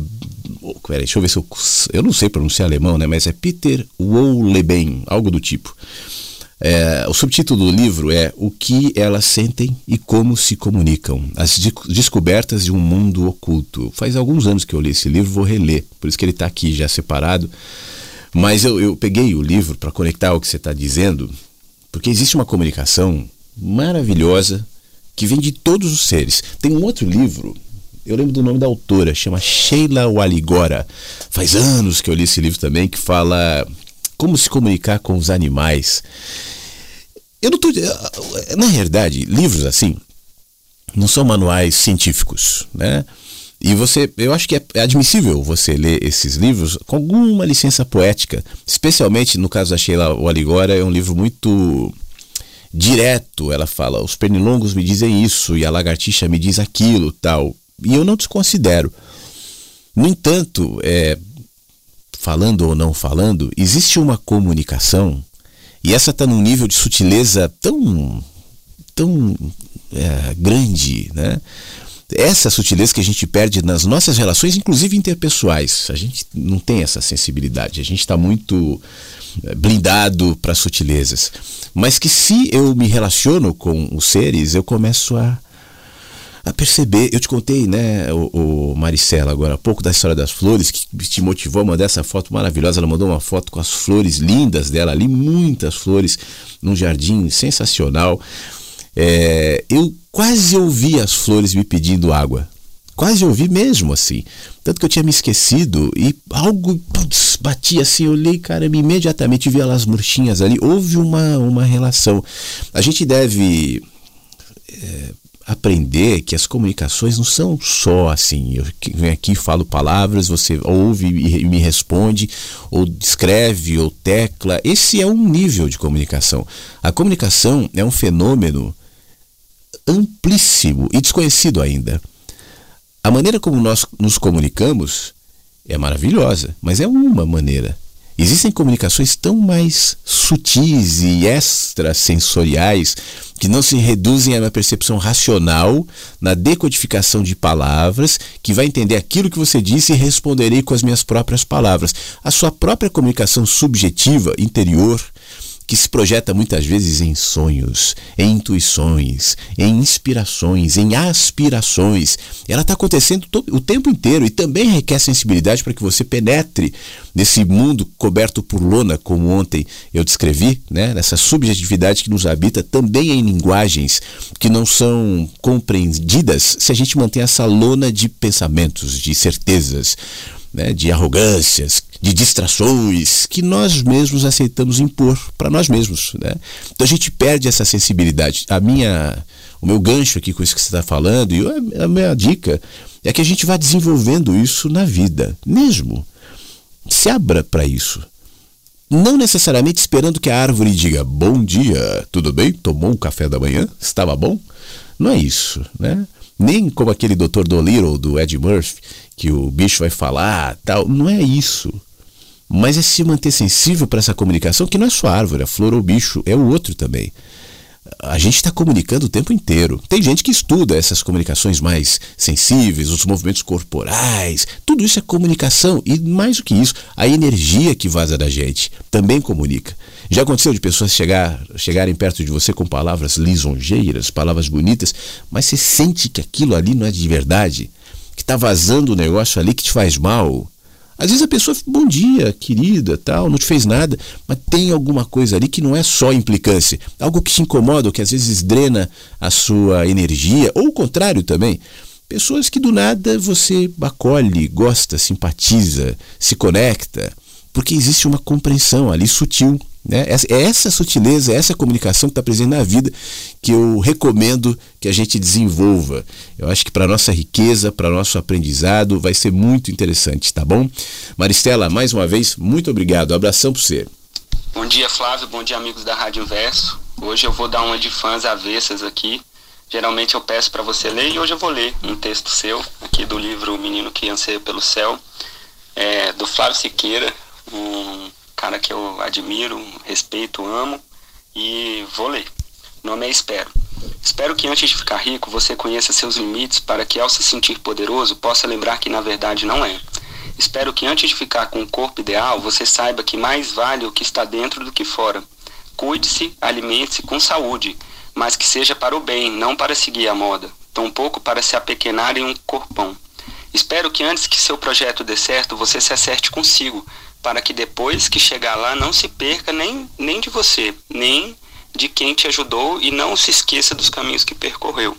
Peraí, deixa eu ver se eu. Eu não sei pronunciar alemão, né? Mas é Peter Wolleben, algo do tipo. É, o subtítulo do livro é O que elas sentem e como se comunicam. As descobertas de um mundo oculto. Faz alguns anos que eu li esse livro, vou reler, por isso que ele está aqui já separado. Mas eu, eu peguei o livro para conectar o que você está dizendo, porque existe uma comunicação maravilhosa que vem de todos os seres. Tem um outro livro, eu lembro do nome da autora, chama Sheila Waligora. Faz anos que eu li esse livro também, que fala como se comunicar com os animais. Eu não tô. Na realidade, livros assim não são manuais científicos, né? E você, eu acho que é admissível você ler esses livros com alguma licença poética, especialmente no caso da Sheila Waligora, é um livro muito direto. Ela fala: os pernilongos me dizem isso e a lagartixa me diz aquilo, tal. E eu não desconsidero. No entanto, é, falando ou não falando, existe uma comunicação e essa está num nível de sutileza tão, tão é, grande, né? Essa sutileza que a gente perde nas nossas relações, inclusive interpessoais. A gente não tem essa sensibilidade. A gente está muito é, blindado para sutilezas. Mas que se eu me relaciono com os seres, eu começo a a perceber. Eu te contei, né, o, o Maricela, agora há pouco da história das flores, que te motivou a mandar essa foto maravilhosa. Ela mandou uma foto com as flores lindas dela ali, muitas flores, num jardim sensacional. É, eu quase ouvi as flores me pedindo água. Quase ouvi mesmo assim. Tanto que eu tinha me esquecido e algo putz, batia assim. Eu olhei, caramba, imediatamente vi elas murchinhas ali. Houve uma, uma relação. A gente deve. É, aprender que as comunicações não são só assim, eu venho aqui falo palavras, você ouve e me responde, ou escreve, ou tecla. Esse é um nível de comunicação. A comunicação é um fenômeno amplíssimo e desconhecido ainda. A maneira como nós nos comunicamos é maravilhosa, mas é uma maneira. Existem comunicações tão mais sutis e extrasensoriais que não se reduzem a uma percepção racional na decodificação de palavras, que vai entender aquilo que você disse e responderei com as minhas próprias palavras. A sua própria comunicação subjetiva, interior, que se projeta muitas vezes em sonhos, em intuições, em inspirações, em aspirações. Ela está acontecendo o tempo inteiro e também requer sensibilidade para que você penetre nesse mundo coberto por lona, como ontem eu descrevi, né? nessa subjetividade que nos habita, também em linguagens que não são compreendidas se a gente mantém essa lona de pensamentos, de certezas. Né, de arrogâncias, de distrações que nós mesmos aceitamos impor para nós mesmos. Né? Então a gente perde essa sensibilidade. A minha, o meu gancho aqui com isso que você está falando e a minha dica é que a gente vá desenvolvendo isso na vida, mesmo. Se abra para isso. Não necessariamente esperando que a árvore diga bom dia, tudo bem? Tomou um café da manhã? Estava bom? Não é isso, né? Nem como aquele Dr. Dolittle do Ed Murphy, que o bicho vai falar, tal. Não é isso mas é se manter sensível para essa comunicação, que não é só árvore, a flor ou bicho, é o outro também. A gente está comunicando o tempo inteiro. Tem gente que estuda essas comunicações mais sensíveis, os movimentos corporais, tudo isso é comunicação. E mais do que isso, a energia que vaza da gente também comunica. Já aconteceu de pessoas chegar, chegarem perto de você com palavras lisonjeiras, palavras bonitas, mas você sente que aquilo ali não é de verdade, que está vazando um negócio ali que te faz mal, às vezes a pessoa, bom dia, querida, tal, não te fez nada, mas tem alguma coisa ali que não é só implicância, algo que te incomoda, que às vezes drena a sua energia, ou o contrário também. Pessoas que do nada você acolhe, gosta, simpatiza, se conecta, porque existe uma compreensão ali sutil né? É essa sutileza, é essa comunicação que está presente na vida que eu recomendo que a gente desenvolva. Eu acho que para nossa riqueza, para nosso aprendizado, vai ser muito interessante, tá bom? Maristela, mais uma vez, muito obrigado. Um abração para você. Bom dia, Flávio. Bom dia, amigos da Rádio Verso. Hoje eu vou dar uma de fãs avessas aqui. Geralmente eu peço para você ler e hoje eu vou ler um texto seu aqui do livro O Menino que Anseia pelo Céu, é, do Flávio Siqueira, um cara que eu admiro, respeito, amo e vou ler. O nome é Espero. Espero que antes de ficar rico você conheça seus limites para que ao se sentir poderoso possa lembrar que na verdade não é. Espero que antes de ficar com o corpo ideal você saiba que mais vale o que está dentro do que fora. Cuide-se, alimente-se com saúde, mas que seja para o bem, não para seguir a moda, tampouco para se apequenar em um corpão. Espero que antes que seu projeto dê certo, você se acerte consigo, para que depois que chegar lá não se perca nem, nem de você, nem de quem te ajudou e não se esqueça dos caminhos que percorreu.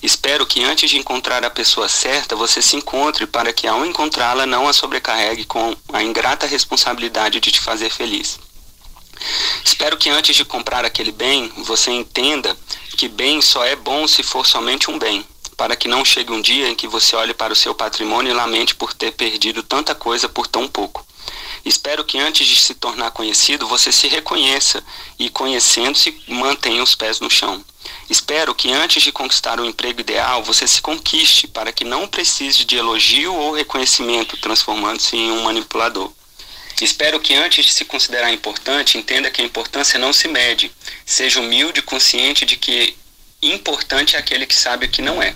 Espero que antes de encontrar a pessoa certa, você se encontre para que ao encontrá-la não a sobrecarregue com a ingrata responsabilidade de te fazer feliz. Espero que antes de comprar aquele bem, você entenda que bem só é bom se for somente um bem, para que não chegue um dia em que você olhe para o seu patrimônio e lamente por ter perdido tanta coisa por tão pouco. Espero que antes de se tornar conhecido, você se reconheça e, conhecendo-se, mantenha os pés no chão. Espero que antes de conquistar o emprego ideal, você se conquiste para que não precise de elogio ou reconhecimento, transformando-se em um manipulador. Espero que antes de se considerar importante, entenda que a importância não se mede. Seja humilde consciente de que importante é aquele que sabe o que não é.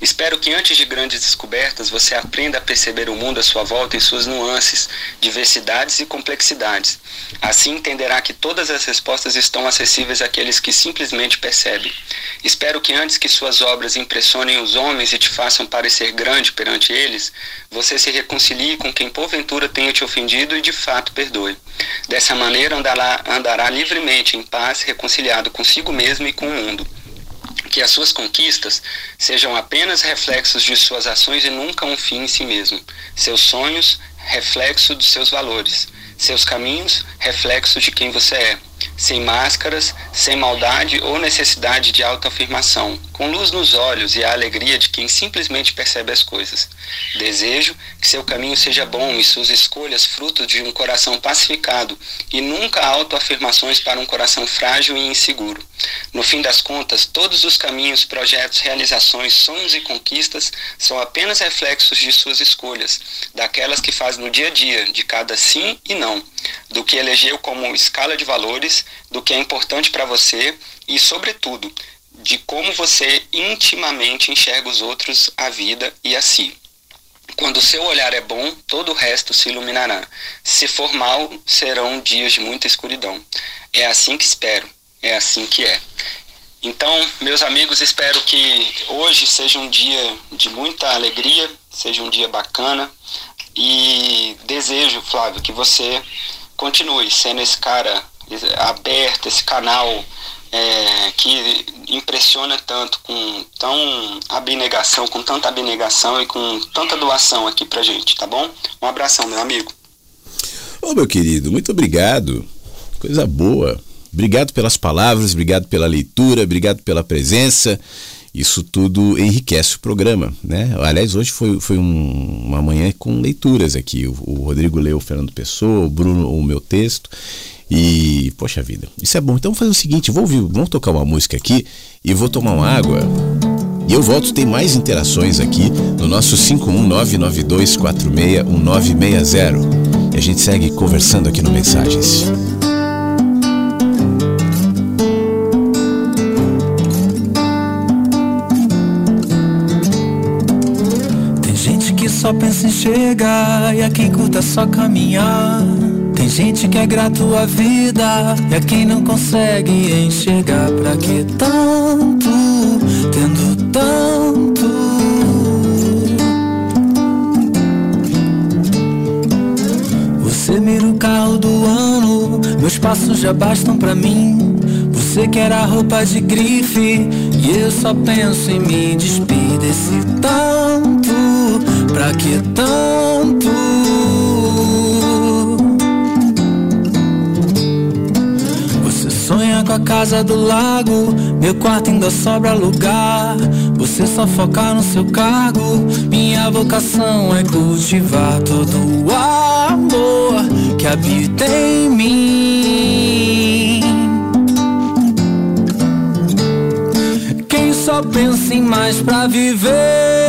Espero que antes de grandes descobertas você aprenda a perceber o mundo à sua volta em suas nuances, diversidades e complexidades. Assim entenderá que todas as respostas estão acessíveis àqueles que simplesmente percebem. Espero que antes que suas obras impressionem os homens e te façam parecer grande perante eles, você se reconcilie com quem porventura tenha te ofendido e de fato perdoe. Dessa maneira andará, andará livremente em paz, reconciliado consigo mesmo e com o mundo que as suas conquistas sejam apenas reflexos de suas ações e nunca um fim em si mesmo. Seus sonhos, reflexo dos seus valores. Seus caminhos, reflexo de quem você é sem máscaras, sem maldade ou necessidade de autoafirmação, com luz nos olhos e a alegria de quem simplesmente percebe as coisas. Desejo que seu caminho seja bom e suas escolhas fruto de um coração pacificado e nunca autoafirmações para um coração frágil e inseguro. No fim das contas, todos os caminhos, projetos, realizações, sonhos e conquistas são apenas reflexos de suas escolhas, daquelas que faz no dia a dia, de cada sim e não, do que elegeu como escala de valores do que é importante para você e, sobretudo, de como você intimamente enxerga os outros, a vida e a si. Quando o seu olhar é bom, todo o resto se iluminará. Se for mal, serão dias de muita escuridão. É assim que espero, é assim que é. Então, meus amigos, espero que hoje seja um dia de muita alegria, seja um dia bacana e desejo, Flávio, que você continue sendo esse cara aberto, esse canal é, que impressiona tanto, com tão abnegação, com tanta abnegação e com tanta doação aqui pra gente, tá bom? Um abração, meu amigo. Ô meu querido, muito obrigado. Coisa boa. Obrigado pelas palavras, obrigado pela leitura, obrigado pela presença. Isso tudo enriquece o programa, né? Aliás, hoje foi, foi um, uma manhã com leituras aqui. O, o Rodrigo leu o Fernando Pessoa, o Bruno o meu texto. E, poxa vida, isso é bom. Então vamos fazer o seguinte, vou ouvir, vamos tocar uma música aqui e vou tomar uma água. E eu volto, tem mais interações aqui no nosso 51992461960. E a gente segue conversando aqui no Mensagens. Tem gente que só pensa em chegar e a quem curta só caminhar. Tem gente que é grato à vida e a quem não consegue enxergar pra que tanto, tendo tanto. Você mira o carro do ano, meus passos já bastam pra mim. Você quer a roupa de grife e eu só penso em me despedir desse tanto, pra que tanto? A casa do lago, meu quarto ainda sobra lugar. Você só foca no seu cargo, minha vocação é cultivar todo o amor que habita em mim. Quem só pensa em mais pra viver,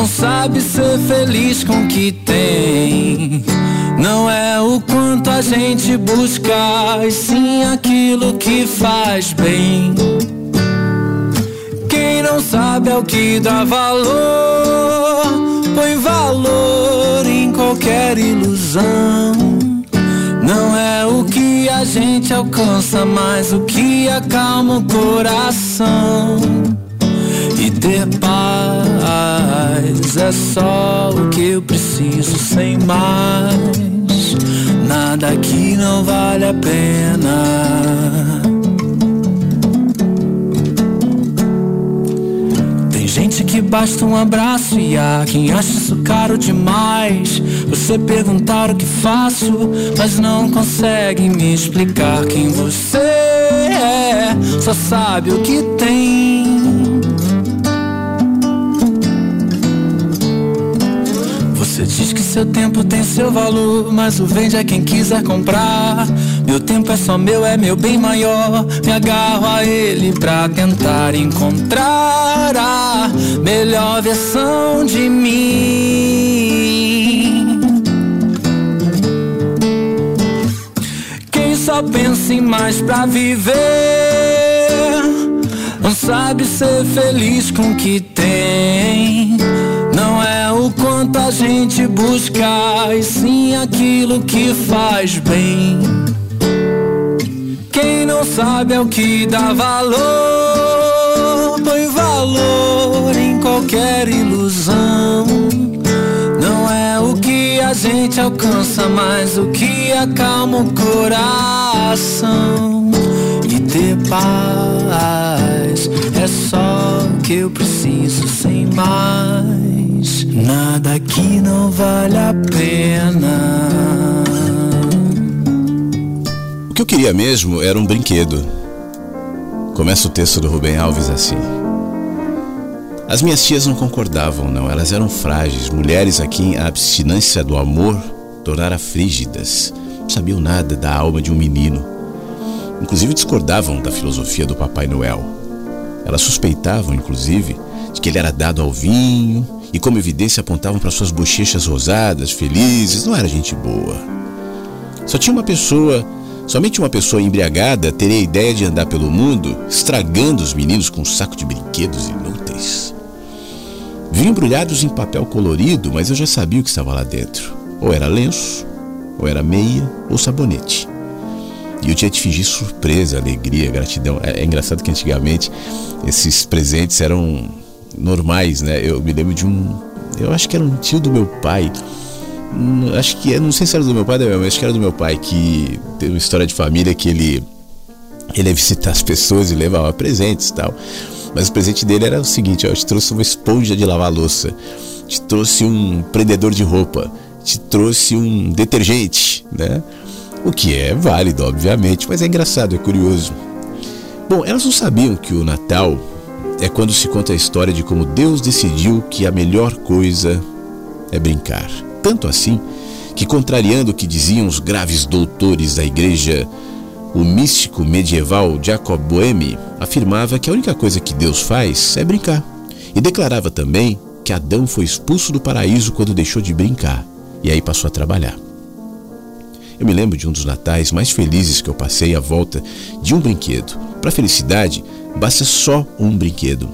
não sabe ser feliz com o que tem. Não é o quanto a gente busca, e sim aquilo que faz bem. não sabe é o que dá valor, põe valor em qualquer ilusão. Não é o que a gente alcança, mas o que acalma o coração. E ter paz é só o que eu preciso, sem mais. Nada aqui não vale a pena. Gente que basta um abraço e há quem acha isso caro demais. Você perguntar o que faço, mas não consegue me explicar quem você é. Só sabe o que tem. Seu tempo tem seu valor, mas o vende é quem quiser comprar. Meu tempo é só meu, é meu bem maior. Me agarro a ele pra tentar encontrar a melhor versão de mim. Quem só pensa em mais pra viver, não sabe ser feliz com o que tem. O quanto a gente busca, e sim aquilo que faz bem. Quem não sabe é o que dá valor, põe valor em qualquer ilusão. Não é o que a gente alcança, mas o que acalma o coração. E ter paz é só o que eu preciso, sem mais. Nada aqui não vale a pena que eu queria mesmo era um brinquedo. Começa o texto do Rubem Alves assim. As minhas tias não concordavam, não. Elas eram frágeis, mulheres a quem a abstinência do amor tornara frígidas. Não sabiam nada da alma de um menino. Inclusive discordavam da filosofia do Papai Noel. Elas suspeitavam, inclusive, de que ele era dado ao vinho e, como evidência, apontavam para suas bochechas rosadas, felizes. Não era gente boa. Só tinha uma pessoa Somente uma pessoa embriagada teria a ideia de andar pelo mundo estragando os meninos com um saco de brinquedos inúteis. Vinham embrulhados em papel colorido, mas eu já sabia o que estava lá dentro. Ou era lenço, ou era meia, ou sabonete. E eu tinha de fingir surpresa, alegria, gratidão. É, é engraçado que antigamente esses presentes eram normais, né? Eu me lembro de um. Eu acho que era um tio do meu pai Hum, acho que não sei se era do meu pai da minha mãe, acho que era do meu pai, que tem uma história de família que ele ele ia visitar as pessoas e levava presentes e tal. Mas o presente dele era o seguinte: ó, te trouxe uma esponja de lavar louça, te trouxe um prendedor de roupa, te trouxe um detergente, né? O que é válido, obviamente, mas é engraçado, é curioso. Bom, elas não sabiam que o Natal é quando se conta a história de como Deus decidiu que a melhor coisa é brincar. Tanto assim que, contrariando o que diziam os graves doutores da igreja, o místico medieval Jacob Boehme afirmava que a única coisa que Deus faz é brincar. E declarava também que Adão foi expulso do paraíso quando deixou de brincar e aí passou a trabalhar. Eu me lembro de um dos natais mais felizes que eu passei à volta de um brinquedo. Para felicidade, basta só um brinquedo.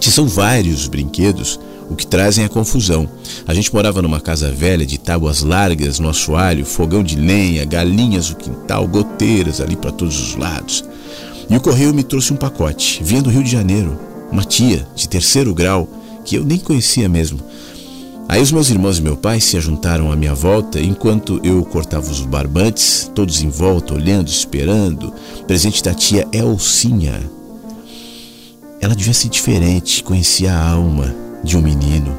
Se são vários brinquedos, o que trazem é confusão. A gente morava numa casa velha de tábuas largas no assoalho, fogão de lenha, galinhas no quintal, goteiras ali para todos os lados. E o correio me trouxe um pacote, vinha do Rio de Janeiro, uma tia de terceiro grau que eu nem conhecia mesmo. Aí os meus irmãos e meu pai se ajuntaram à minha volta enquanto eu cortava os barbantes, todos em volta, olhando, esperando. Presente da tia Elcinha. Ela devia ser diferente, conhecia a alma de um menino.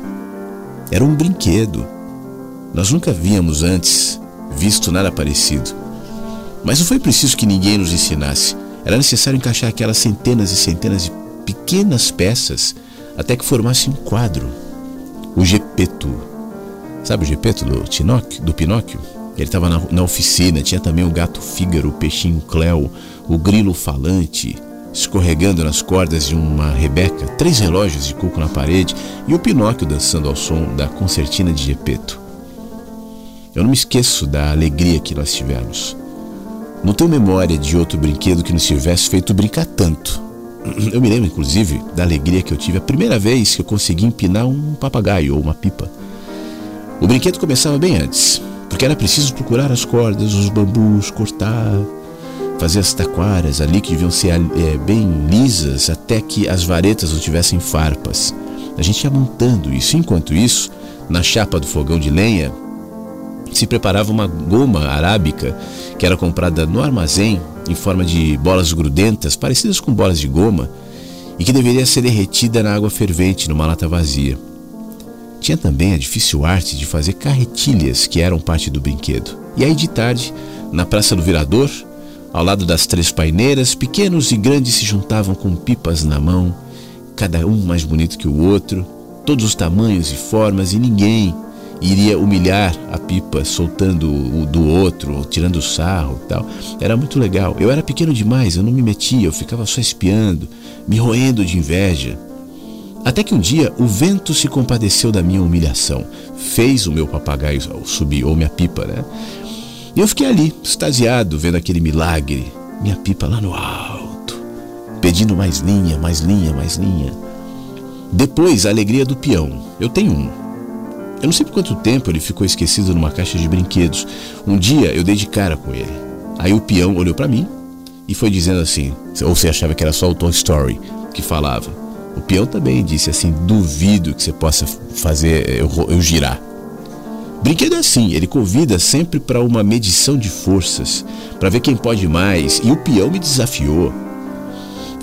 Era um brinquedo. Nós nunca víamos antes visto nada parecido. Mas não foi preciso que ninguém nos ensinasse. Era necessário encaixar aquelas centenas e centenas de pequenas peças até que formasse um quadro. O Gepeto. Sabe o Gepeto do, do Pinóquio? Ele estava na, na, oficina, tinha também o gato Fígaro, o peixinho Cléo, o grilo falante, escorregando nas cordas de uma rebeca, três relógios de cuco na parede e o Pinóquio dançando ao som da concertina de Gepeto. Eu não me esqueço da alegria que nós tivemos. Não tenho memória de outro brinquedo que nos tivesse feito brincar tanto. <clears throat> eu me lembro, inclusive, da alegria que eu tive a primeira vez que eu consegui empinar um papagaio ou uma pipa. O brinquedo começava bem antes, porque era preciso procurar as cordas, os bambus, cortar, fazer as taquaras ali que deviam ser é, bem lisas até que as varetas não tivessem farpas. A gente ia montando isso. Enquanto isso, na chapa do fogão de lenha, se preparava uma goma arábica que era comprada no armazém em forma de bolas grudentas, parecidas com bolas de goma, e que deveria ser derretida na água fervente numa lata vazia. Tinha também a difícil arte de fazer carretilhas que eram parte do brinquedo. E aí de tarde, na Praça do Virador, ao lado das três paineiras, pequenos e grandes se juntavam com pipas na mão, cada um mais bonito que o outro, todos os tamanhos e formas, e ninguém iria humilhar a pipa soltando o do outro, tirando sarro e tal. Era muito legal. Eu era pequeno demais, eu não me metia, eu ficava só espiando, me roendo de inveja. Até que um dia o vento se compadeceu da minha humilhação, fez o meu papagaio subir, ou minha pipa, né? E eu fiquei ali, extasiado, vendo aquele milagre, minha pipa lá no alto, pedindo mais linha, mais linha, mais linha. Depois, a alegria do peão. Eu tenho um. Eu não sei por quanto tempo ele ficou esquecido numa caixa de brinquedos. Um dia eu dei de cara com ele. Aí o peão olhou para mim e foi dizendo assim: ou você achava que era só o Toy Story que falava? O peão também disse assim: duvido que você possa fazer eu, eu girar. Brinquedo é assim, ele convida sempre para uma medição de forças, para ver quem pode mais, e o peão me desafiou.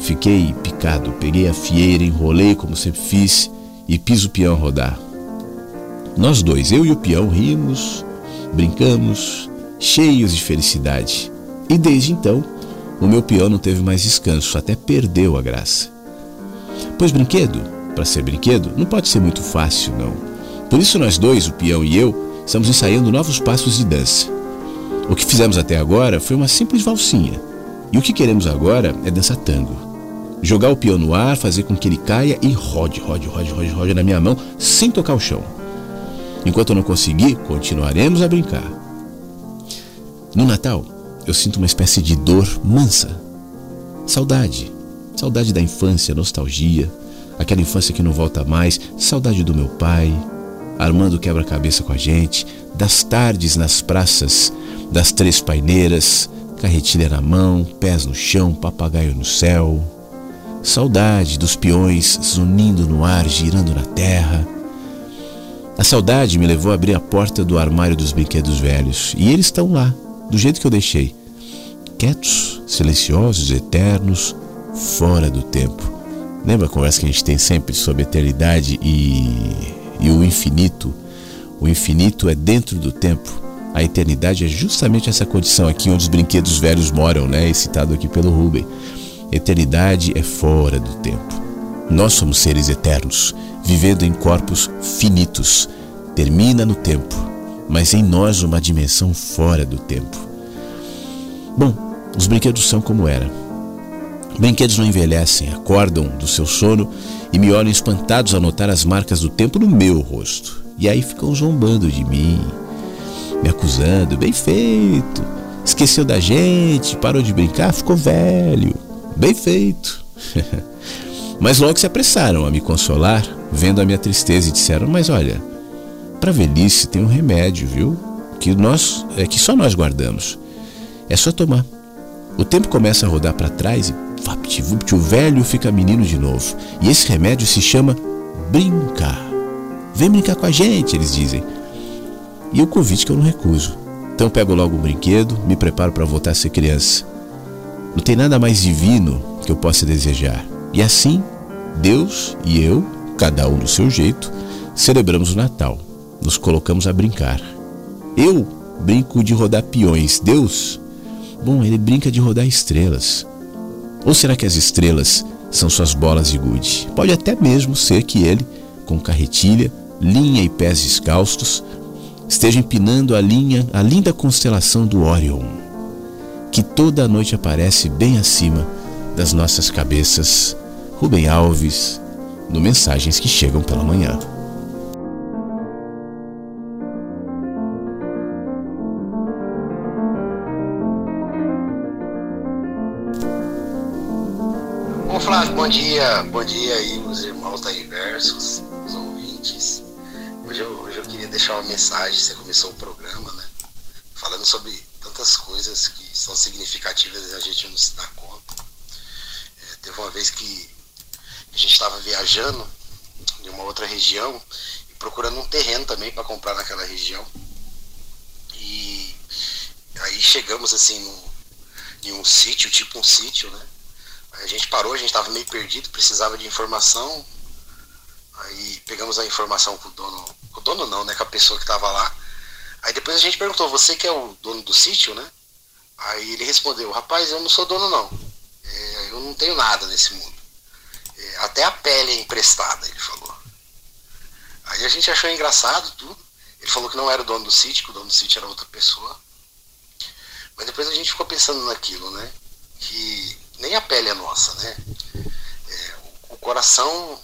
Fiquei picado, peguei a fieira, enrolei como sempre fiz e piso o peão rodar. Nós dois, eu e o peão, rimos, brincamos, cheios de felicidade. E desde então, o meu peão não teve mais descanso, até perdeu a graça. Pois brinquedo, para ser brinquedo, não pode ser muito fácil, não. Por isso nós dois, o peão e eu, estamos ensaiando novos passos de dança. O que fizemos até agora foi uma simples valsinha. E o que queremos agora é dançar tango. Jogar o peão no ar, fazer com que ele caia e rode, rode, rode, rode, rode na minha mão sem tocar o chão. Enquanto eu não conseguir, continuaremos a brincar. No Natal, eu sinto uma espécie de dor mansa. Saudade. Saudade da infância, nostalgia. Aquela infância que não volta mais. Saudade do meu pai. Armando quebra-cabeça com a gente. Das tardes nas praças. Das três paineiras. Carretilha na mão, pés no chão, papagaio no céu. Saudade dos peões zunindo no ar, girando na terra a saudade me levou a abrir a porta do armário dos brinquedos velhos e eles estão lá, do jeito que eu deixei. Quietos, silenciosos, eternos, fora do tempo. Lembra a conversa que a gente tem sempre sobre eternidade e, e o infinito? O infinito é dentro do tempo. A eternidade é justamente essa condição aqui onde os brinquedos velhos moram, né? citado aqui pelo Rubem. Eternidade é fora do tempo. Nós somos seres eternos vivendo em corpos finitos, termina no tempo, mas em nós uma dimensão fora do tempo. Bom, os brinquedos são como era. Brinquedos não envelhecem, acordam do seu sono e me olham espantados a notar as marcas do tempo no meu rosto. E aí ficam zombando de mim, me acusando, bem feito. Esqueceu da gente, parou de brincar, ficou velho. Bem feito. <laughs> Mas logo se apressaram a me consolar, vendo a minha tristeza e disseram: "Mas olha, para velhice tem um remédio, viu? Que nós é que só nós guardamos. É só tomar. O tempo começa a rodar para trás e o velho fica menino de novo. E esse remédio se chama brincar. Vem brincar com a gente, eles dizem. E o convite que eu não recuso. Então pego logo um brinquedo, me preparo para voltar a ser criança. Não tem nada mais divino que eu possa desejar. E assim, Deus e eu, cada um do seu jeito, celebramos o Natal. Nos colocamos a brincar. Eu brinco de rodar peões. Deus, bom, ele brinca de rodar estrelas. Ou será que as estrelas são suas bolas de gude? Pode até mesmo ser que ele, com carretilha, linha e pés descalços, esteja empinando a linha, a linda constelação do Orion, que toda noite aparece bem acima das nossas cabeças Rubem Alves, no Mensagens que Chegam pela Manhã. Bom, Flávio, bom dia. Bom dia aí, os irmãos da Inversos, os ouvintes. Hoje eu, hoje eu queria deixar uma mensagem. Você começou o programa, né? Falando sobre tantas coisas que são significativas e a gente não se dá conta. É, teve uma vez que a gente estava viajando em uma outra região e procurando um terreno também para comprar naquela região. E aí chegamos assim em um sítio, tipo um sítio, né? A gente parou, a gente estava meio perdido, precisava de informação. Aí pegamos a informação com o dono, com o dono não, né? Com a pessoa que estava lá. Aí depois a gente perguntou, você que é o dono do sítio, né? Aí ele respondeu, rapaz, eu não sou dono não. É, eu não tenho nada nesse mundo. Até a pele é emprestada, ele falou. Aí a gente achou engraçado tudo. Ele falou que não era o dono do sítio, que o dono do sítio era outra pessoa. Mas depois a gente ficou pensando naquilo, né? Que nem a pele é nossa, né? É, o, o coração,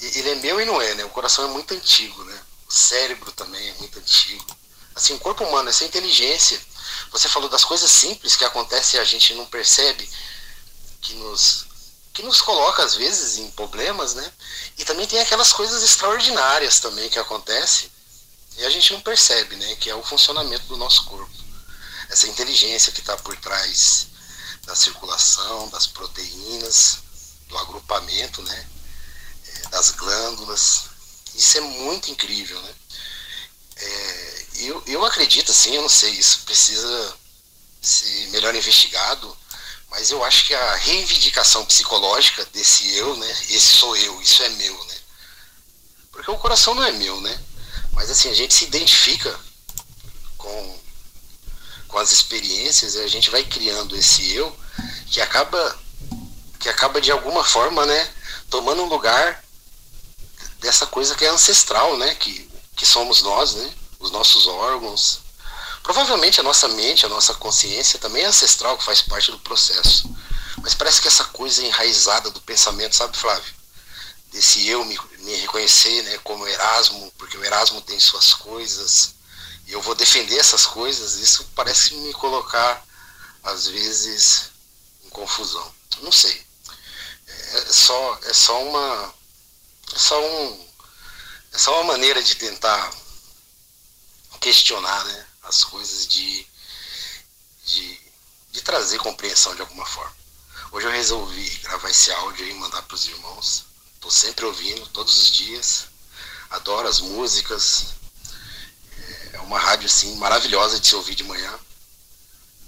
ele é meu e não é, né? O coração é muito antigo, né? O cérebro também é muito antigo. Assim, o corpo humano, essa inteligência. Você falou das coisas simples que acontecem e a gente não percebe, que nos, que nos coloca às vezes em problemas, né? E também tem aquelas coisas extraordinárias também que acontecem e a gente não percebe, né? Que é o funcionamento do nosso corpo. Essa inteligência que está por trás da circulação, das proteínas, do agrupamento, né? É, das glândulas. Isso é muito incrível, né? É, eu, eu acredito, assim, eu não sei, isso precisa ser melhor investigado, mas eu acho que a reivindicação psicológica desse eu, né? Esse sou eu, isso é meu, né? Porque o coração não é meu, né? Mas assim, a gente se identifica com, com as experiências e a gente vai criando esse eu que acaba que acaba de alguma forma, né, tomando um lugar dessa coisa que é ancestral, né, que, que somos nós, né, os nossos órgãos. Provavelmente a nossa mente, a nossa consciência também é ancestral, que faz parte do processo. Mas parece que essa coisa enraizada do pensamento, sabe, Flávio? Desse eu me, me reconhecer né, como Erasmo, porque o Erasmo tem suas coisas, e eu vou defender essas coisas, isso parece me colocar, às vezes, em confusão. Não sei. É só, é só uma. É só um. É só uma maneira de tentar questionar né, as coisas, de, de, de trazer compreensão de alguma forma. Hoje eu resolvi gravar esse áudio e mandar para os irmãos. Estou sempre ouvindo, todos os dias. Adoro as músicas. É uma rádio assim maravilhosa de se ouvir de manhã.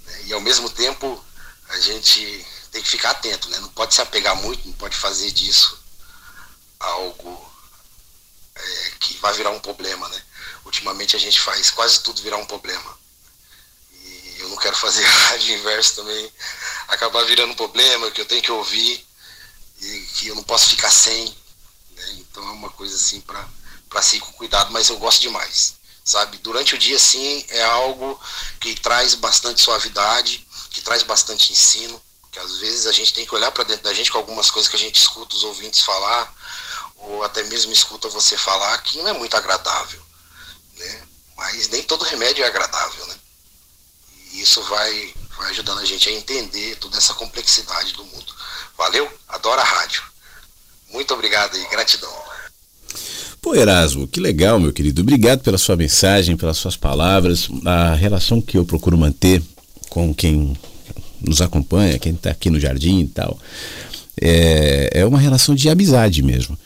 Né? E ao mesmo tempo a gente tem que ficar atento, né? Não pode se apegar muito, não pode fazer disso algo é, que vai virar um problema, né? Ultimamente a gente faz quase tudo virar um problema. E eu não quero fazer <laughs> rádio inverso também acabar virando um problema, que eu tenho que ouvir e que eu não posso ficar sem. Né? Então é uma coisa assim para ser com cuidado, mas eu gosto demais. Sabe? Durante o dia, sim, é algo que traz bastante suavidade, que traz bastante ensino, que às vezes a gente tem que olhar para dentro da gente com algumas coisas que a gente escuta os ouvintes falar, ou até mesmo escuta você falar, que não é muito agradável. Né? Mas nem todo remédio é agradável. Né? E isso vai, vai ajudando a gente a entender toda essa complexidade do mundo. Valeu? Adoro a rádio. Muito obrigado e gratidão. Pô, Erasmo, que legal, meu querido. Obrigado pela sua mensagem, pelas suas palavras. A relação que eu procuro manter com quem nos acompanha, quem está aqui no jardim e tal, é, é uma relação de amizade mesmo.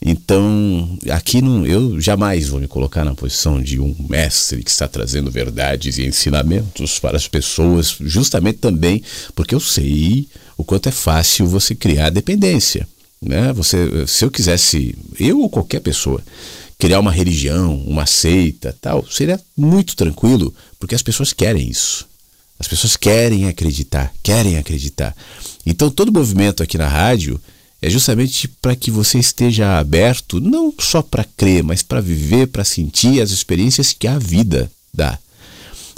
Então, aqui não, eu jamais vou me colocar na posição de um mestre que está trazendo verdades e ensinamentos para as pessoas, justamente também porque eu sei o quanto é fácil você criar dependência. Né? Você, se eu quisesse, eu ou qualquer pessoa, criar uma religião, uma seita, tal, seria muito tranquilo, porque as pessoas querem isso. As pessoas querem acreditar, querem acreditar. Então, todo movimento aqui na rádio é justamente para que você esteja aberto não só para crer, mas para viver, para sentir as experiências que a vida dá.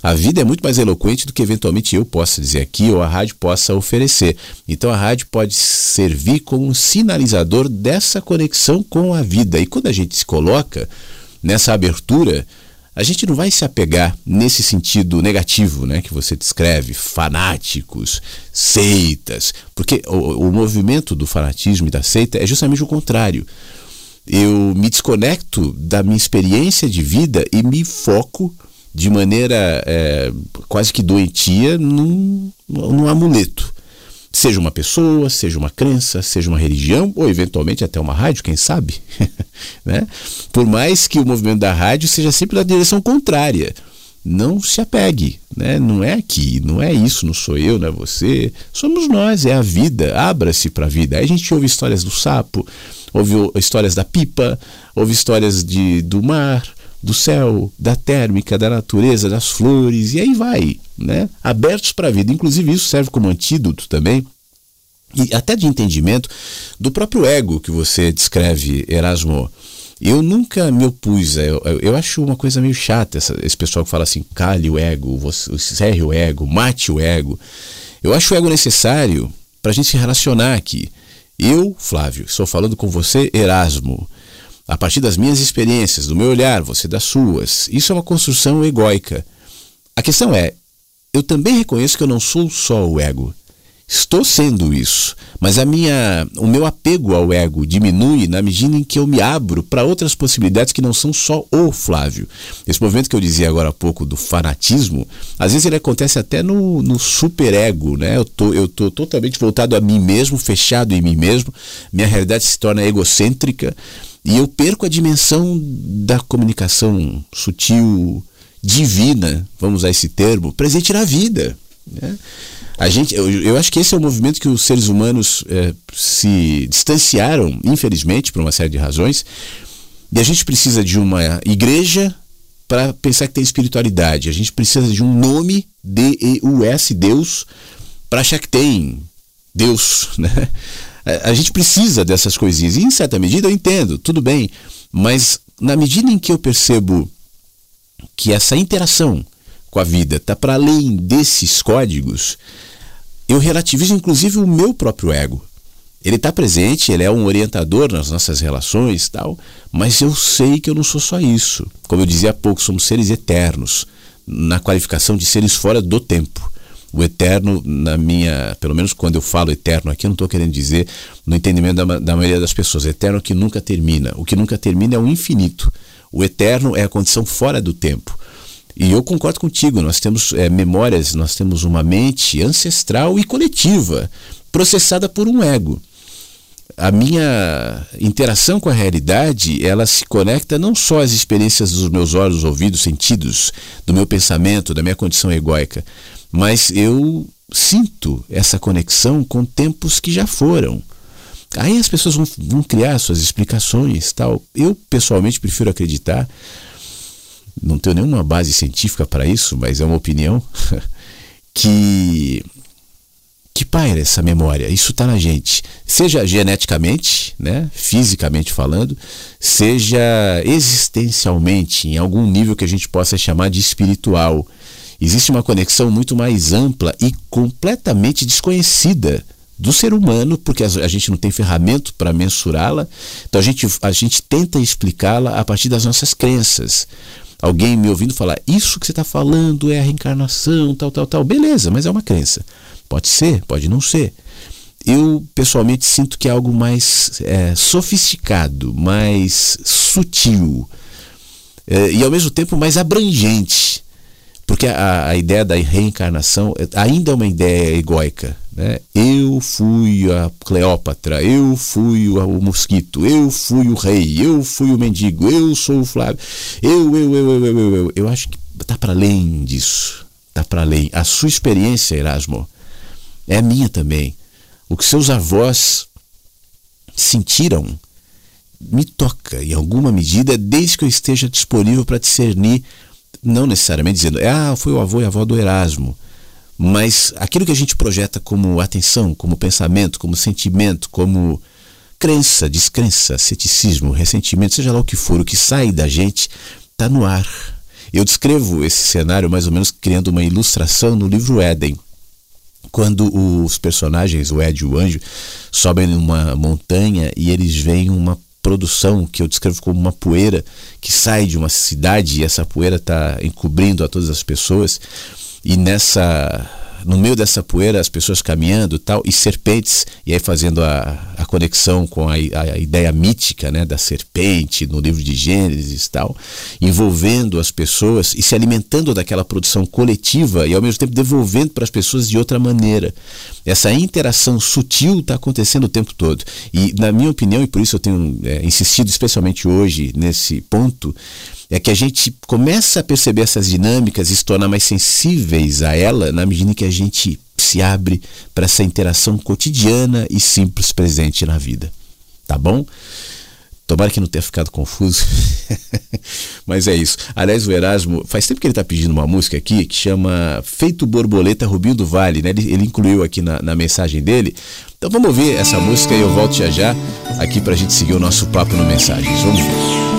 A vida é muito mais eloquente do que eventualmente eu possa dizer aqui ou a rádio possa oferecer. Então a rádio pode servir como um sinalizador dessa conexão com a vida. E quando a gente se coloca nessa abertura, a gente não vai se apegar nesse sentido negativo, né, que você descreve, fanáticos, seitas, porque o, o movimento do fanatismo e da seita é justamente o contrário. Eu me desconecto da minha experiência de vida e me foco de maneira é, quase que doentia num, num amuleto. Seja uma pessoa, seja uma crença, seja uma religião, ou eventualmente até uma rádio, quem sabe? <laughs> né? Por mais que o movimento da rádio seja sempre na direção contrária. Não se apegue, né? não é aqui, não é isso, não sou eu, não é você, somos nós, é a vida, abra-se para a vida. Aí a gente ouve histórias do sapo, ouve histórias da pipa, ouve histórias de, do mar, do céu, da térmica, da natureza, das flores, e aí vai, né? Abertos para a vida. Inclusive, isso serve como antídoto também, e até de entendimento do próprio ego que você descreve, Erasmo. Eu nunca me opus, eu, eu acho uma coisa meio chata essa, esse pessoal que fala assim, cale o ego, você, o ego, mate o ego. Eu acho o ego necessário para a gente se relacionar aqui. Eu, Flávio, estou falando com você, Erasmo a partir das minhas experiências, do meu olhar, você das suas. Isso é uma construção egóica. A questão é, eu também reconheço que eu não sou só o ego. Estou sendo isso, mas a minha, o meu apego ao ego diminui na medida em que eu me abro para outras possibilidades que não são só o Flávio. Esse movimento que eu dizia agora há pouco do fanatismo, às vezes ele acontece até no, no superego, né? Eu tô, eu tô totalmente voltado a mim mesmo, fechado em mim mesmo, minha realidade se torna egocêntrica e eu perco a dimensão da comunicação sutil, divina, vamos usar esse termo, presente na vida. Né? A gente, eu, eu, acho que esse é o movimento que os seres humanos é, se distanciaram, infelizmente, por uma série de razões. E a gente precisa de uma igreja para pensar que tem espiritualidade. A gente precisa de um nome, D-E-U-S, Deus, para achar que tem Deus. <laughs> Né? A gente precisa dessas coisinhas. E em certa medida eu entendo, tudo bem. Mas na medida em que eu percebo que essa interação com a vida está para além desses códigos, eu relativizo inclusive o meu próprio ego. Ele está presente, ele é um orientador nas nossas relações tal, mas eu sei que eu não sou só isso. Como eu dizia há pouco, somos seres eternos, na qualificação de seres fora do tempo. O eterno, na minha, pelo menos quando eu falo eterno aqui, eu não estou querendo dizer no entendimento da, da maioria das pessoas, eterno que nunca termina. O que nunca termina é o infinito. O eterno é a condição fora do tempo. E eu concordo contigo, nós temos é, memórias, nós temos uma mente ancestral e coletiva, processada por um ego. A minha interação com a realidade, ela se conecta não só às experiências dos meus olhos, ouvidos, sentidos, do meu pensamento, da minha condição egóica, mas eu sinto essa conexão com tempos que já foram. Aí as pessoas vão, vão criar suas explicações tal. Eu pessoalmente prefiro acreditar, não tenho nenhuma base científica para isso, mas é uma opinião <laughs> que que paira essa memória. Isso está na gente, seja geneticamente, né, fisicamente falando, seja existencialmente, em algum nível que a gente possa chamar de espiritual. Existe uma conexão muito mais ampla e completamente desconhecida do ser humano, porque a gente não tem ferramenta para mensurá-la, então a gente, a gente tenta explicá-la a partir das nossas crenças. Alguém me ouvindo falar, isso que você está falando é a reencarnação, tal, tal, tal. Beleza, mas é uma crença. Pode ser, pode não ser. Eu pessoalmente sinto que é algo mais é, sofisticado, mais sutil é, e ao mesmo tempo mais abrangente porque a, a, ideia da reencarnação ainda é uma ideia egóica. Né? Eu fui a Cleópatra, eu fui o, o, mosquito, eu fui o rei, eu fui o mendigo, eu sou o Flávio, eu, eu, eu, eu, eu, eu. Eu, eu acho que está para além disso. Está para além. A sua experiência, Erasmo, é a minha também. O que seus avós sentiram me toca em alguma medida, desde que eu esteja disponível para discernir não necessariamente dizendo, ah, foi o avô e a avó do Erasmo, mas aquilo que a gente projeta como atenção, como pensamento, como sentimento, como crença, descrença, ceticismo, ressentimento, seja lá o que for, o que sai da gente está no ar. Eu descrevo esse cenário mais ou menos criando uma ilustração no livro Éden. Quando os personagens, o Ed e o anjo, sobem numa montanha e eles veem uma produção que eu descrevo como uma poeira que sai de uma cidade e essa poeira está encobrindo a todas as pessoas. E nessa no meio dessa poeira, as pessoas caminhando tal, e serpentes, e aí fazendo a, a conexão com a, a, ideia mítica né, da serpente no livro de Gênesis tal, envolvendo as pessoas e se alimentando daquela produção coletiva e ao mesmo tempo devolvendo para as pessoas de outra maneira. Essa interação sutil está acontecendo o tempo todo. E, na minha opinião, e por isso eu tenho é, insistido especialmente hoje nesse ponto, é que a gente começa a perceber essas dinâmicas e se tornar mais sensíveis a ela na medida que a gente se abre para essa interação cotidiana e simples presente na vida. Tá bom? Tomara que não tenha ficado confuso. <laughs> Mas é isso. Aliás, o Erasmo, faz tempo que ele está pedindo uma música aqui que chama Feito Borboleta Rubinho do Vale, né? Ele, ele incluiu aqui na, na, mensagem dele. Então vamos ouvir essa música e eu volto já já aqui para a gente seguir o nosso papo no Mensagens. Vamos ver.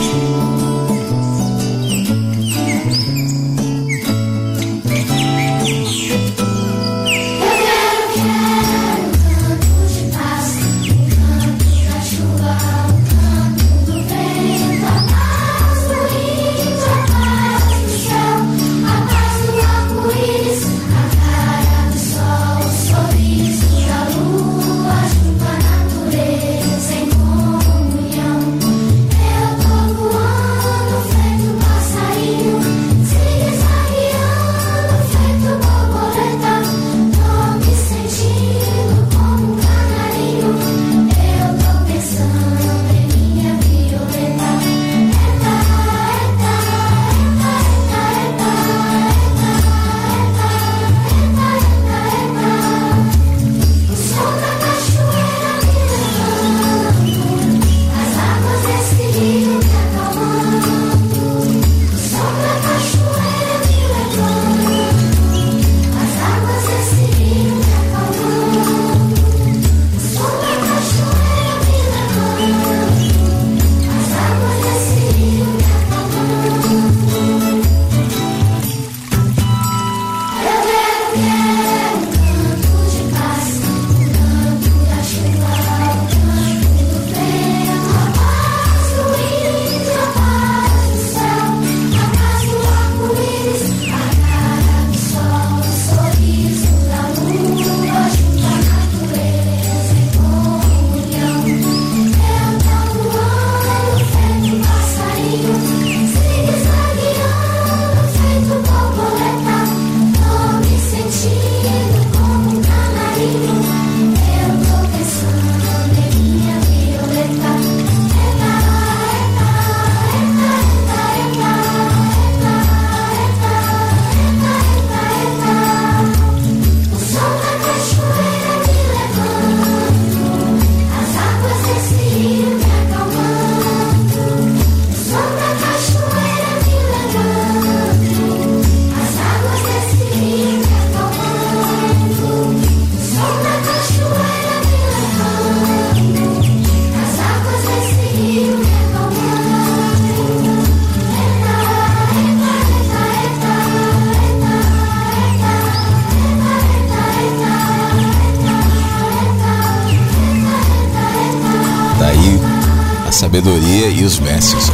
Sabedoria e os mestres.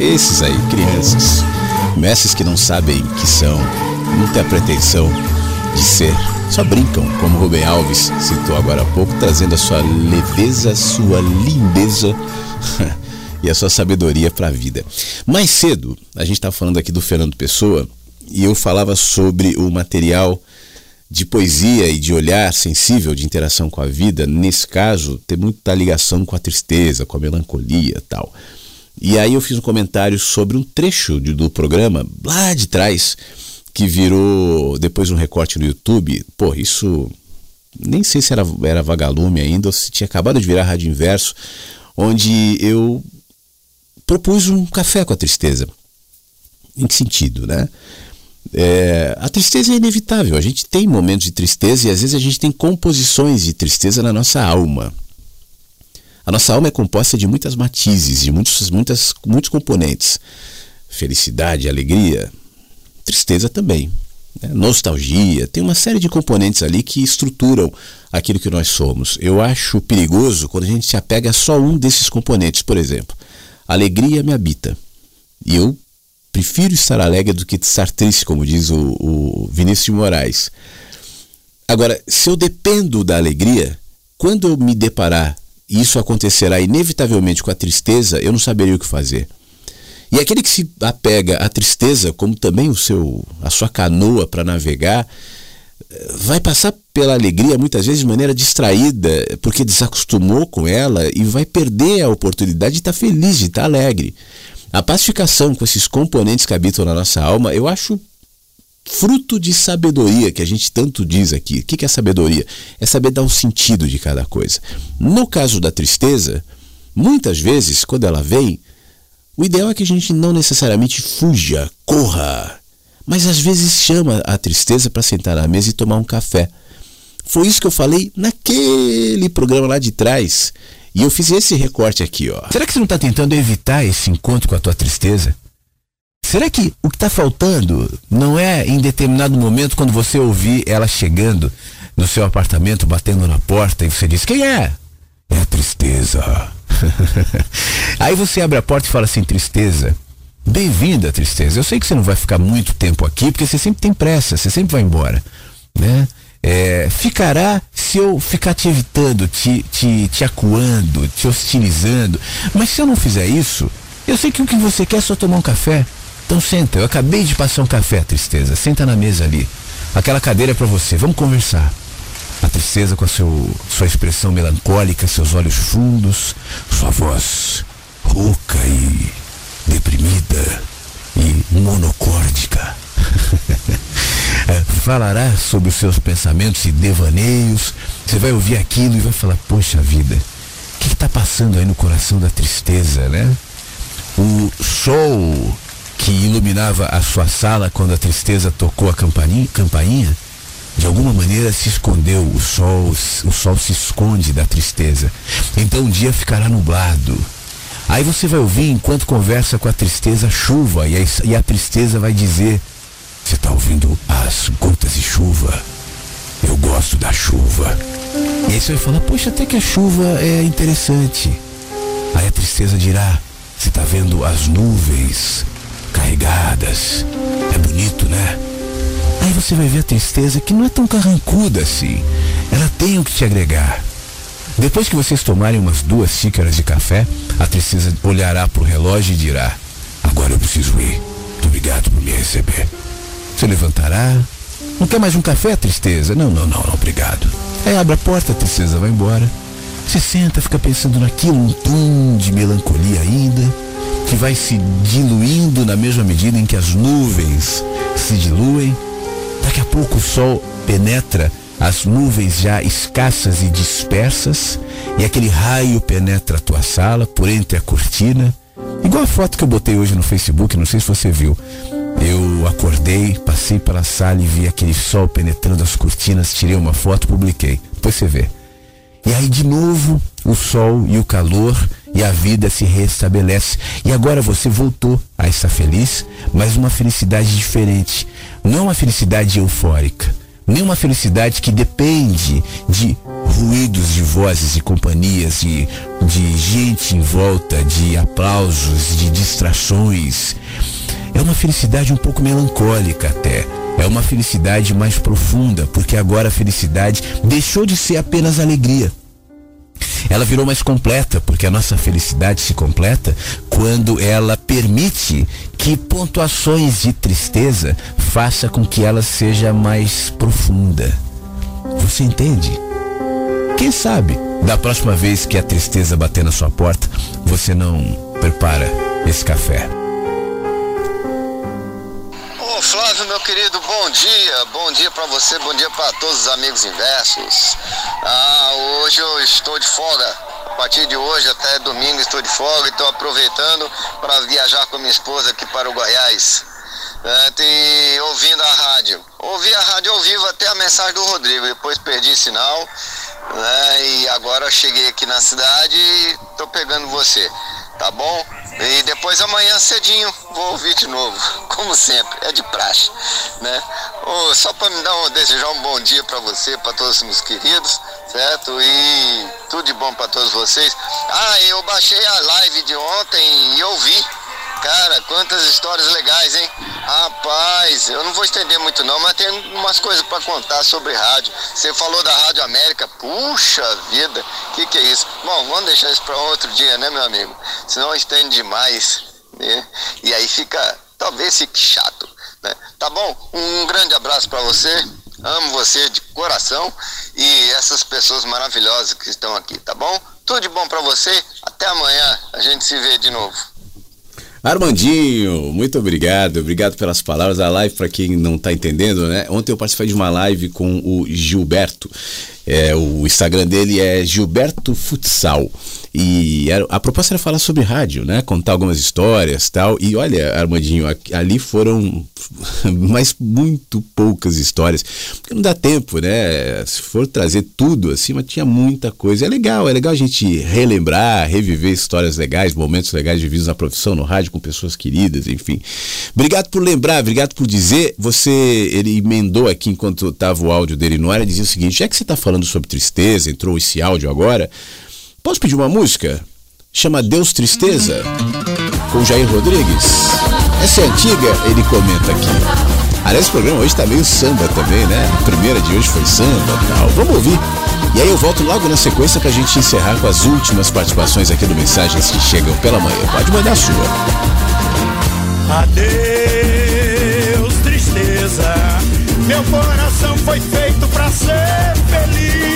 Esses aí, crianças. Mestres que não sabem que são, não têm a pretensão de ser. Só brincam, como Rubem Alves citou agora há pouco, trazendo a sua leveza, sua lindeza <laughs> e a sua sabedoria para a vida. Mais cedo, a gente estava falando aqui do Fernando Pessoa e eu falava sobre o material de poesia e de olhar sensível, de interação com a vida, nesse caso, tem muita ligação com a tristeza, com a melancolia tal. E aí eu fiz um comentário sobre um trecho do programa lá de trás, que virou depois um recorte no YouTube. Pô, isso nem sei se era, era vagalume ainda ou se tinha acabado de virar Rádio Inverso, onde eu propus um café com a tristeza. Em que sentido, né? É, a tristeza é inevitável. A gente tem momentos de tristeza e às vezes a gente tem composições de tristeza na nossa alma. A nossa alma é composta de muitas matizes, de muitos, muitas, muitos componentes. Felicidade, alegria, tristeza também. né? nostalgia, tem uma série de componentes ali que estruturam aquilo que nós somos. Eu acho perigoso quando a gente se apega a só um desses componentes, por exemplo. Alegria me habita. E eu prefiro estar alegre do que estar triste, como diz o, o Vinícius de Moraes. Agora, se eu dependo da alegria, quando eu me deparar, e isso acontecerá inevitavelmente com a tristeza, eu não saberia o que fazer. E aquele que se apega à tristeza, como também o seu, a sua canoa para navegar, vai passar pela alegria muitas vezes de maneira distraída, porque desacostumou com ela e vai perder a oportunidade de estar tá feliz, de estar tá alegre. A pacificação com esses componentes que habitam na nossa alma, eu acho fruto de sabedoria, que a gente tanto diz aqui. O que é sabedoria? É saber dar um sentido de cada coisa. No caso da tristeza, muitas vezes, quando ela vem, o ideal é que a gente não necessariamente fuja, corra, mas às vezes chama a tristeza para sentar na mesa e tomar um café. Foi isso que eu falei naquele programa lá de trás. E eu fiz esse recorte aqui, ó. Será que você não está tentando evitar esse encontro com a tua tristeza? Será que o que está faltando não é em determinado momento quando você ouvir ela chegando no seu apartamento, batendo na porta e você diz: Quem é? É a tristeza. <laughs> Aí você abre a porta e fala assim: Tristeza. Bem-vinda, tristeza. Eu sei que você não vai ficar muito tempo aqui, porque você sempre tem pressa, você sempre vai embora, né? É, ficará se eu ficar te evitando, te, te, te acuando, te hostilizando. Mas se eu não fizer isso, eu sei que o que você quer é só tomar um café. Então senta, eu acabei de passar um café, tristeza. Senta na mesa ali. Aquela cadeira é para você. Vamos conversar. A tristeza com a seu, sua expressão melancólica, seus olhos fundos, sua voz rouca e deprimida e monocórdica. <laughs> Falará sobre os seus pensamentos e devaneios. Você vai ouvir aquilo e vai falar: Poxa vida, o que está passando aí no coração da tristeza, né? O sol que iluminava a sua sala quando a tristeza tocou a campainha, campainha de alguma maneira se escondeu, o sol, o sol se esconde da tristeza. Então um dia ficará nublado. Aí você vai ouvir, enquanto conversa com a tristeza, chuva, e a, e a tristeza vai dizer: Você está ouvindo as gotas de chuva? Eu gosto da chuva. E aí você vai falar: Poxa, até que a chuva é interessante. Aí a tristeza dirá: Você está vendo as nuvens? carregadas. É bonito, né? Aí você vai ver a tristeza que não é tão carrancuda assim. Ela tem o que te agregar. Depois que vocês tomarem umas duas xícaras de café, a tristeza olhará para o relógio e dirá: Agora eu preciso ir. Muito obrigado por me receber. Você levantará. Não quer mais um café, tristeza? Não, não, não, obrigado. Aí abre a porta, tristeza vai embora. Você senta, fica pensando naquilo, um tom de melancolia ainda que vai se diluindo na mesma medida em que as nuvens se diluem. Daqui a pouco o sol penetra as nuvens já escassas e dispersas, e aquele raio penetra a tua sala por entre a cortina. Igual a foto que eu botei hoje no Facebook, não sei se você viu. Eu acordei, passei pela sala e vi aquele sol penetrando as cortinas, tirei uma foto, publiquei. Depois você vê. E aí de novo o sol e o calor e a vida se restabelece. E agora você voltou a estar feliz, mas uma felicidade diferente. Não uma felicidade eufórica, nem uma felicidade que depende de ruídos de vozes e companhias, de, de gente em volta, de aplausos, de distrações. É uma felicidade um pouco melancólica até. É uma felicidade mais profunda, porque agora a felicidade deixou de ser apenas alegria. Ela virou mais completa, porque a nossa felicidade se completa quando ela permite que pontuações de tristeza faça com que ela seja mais profunda. Você entende? Quem sabe, da próxima vez que a tristeza bater na sua porta, você não prepara esse café. Ô Flávio, meu querido, bom dia. Bom dia para você, bom dia para todos os amigos inversos. Ah, hoje eu estou de folga. A partir de hoje até domingo estou de folga e estou aproveitando para viajar com minha esposa aqui para o Goiás. É, e ouvindo a rádio. Ouvi a rádio ao vivo até a mensagem do Rodrigo, depois perdi sinal. Né, e agora cheguei aqui na cidade e estou pegando você. Tá bom? E depois amanhã cedinho vou ouvir de novo, <laughs> como sempre, é de praxe, né? Oh, só para me dar um, desejar um bom dia para você, para todos os meus queridos, certo? E tudo de bom para todos vocês. Ah, eu baixei a live de ontem e ouvi. Cara, quantas histórias legais, hein? Rapaz, eu não vou estender muito não, mas tem umas coisas para contar sobre rádio. Você falou da Rádio América, puxa vida, que que é isso? Bom, vamos deixar isso para outro dia, né, meu amigo? Senão estende demais, né? E aí fica, talvez fique chato, né? Tá bom? Um grande abraço para você. Amo você de coração e essas pessoas maravilhosas que estão aqui, tá bom? Tudo de bom para você. Até amanhã. A gente se vê de novo. Armandinho, muito obrigado, obrigado pelas palavras. A live, para quem não está entendendo, né? Ontem eu participei de uma live com o Gilberto. É, o Instagram dele é Gilberto Futsal. E a proposta era falar sobre rádio, né? Contar algumas histórias tal. E olha, Armandinho, ali foram <laughs> mas muito poucas histórias. Porque não dá tempo, né? Se for trazer tudo assim, mas tinha muita coisa. É legal, é legal a gente relembrar, reviver histórias legais, momentos legais vida na profissão, no rádio, com pessoas queridas, enfim. Obrigado por lembrar, obrigado por dizer. Você, ele emendou aqui enquanto estava o áudio dele no ar, ele dizia o seguinte: já que você está falando sobre tristeza, entrou esse áudio agora. Posso pedir uma música? Chama Deus Tristeza, com Jair Rodrigues. Essa é antiga, ele comenta aqui. Aliás, o programa hoje tá meio samba também, né? A primeira de hoje foi samba tal. Vamos ouvir. E aí eu volto logo na sequência pra gente encerrar com as últimas participações aqui do Mensagens que chegam pela manhã. Pode mandar a sua. Adeus, tristeza. Meu coração foi feito pra ser feliz.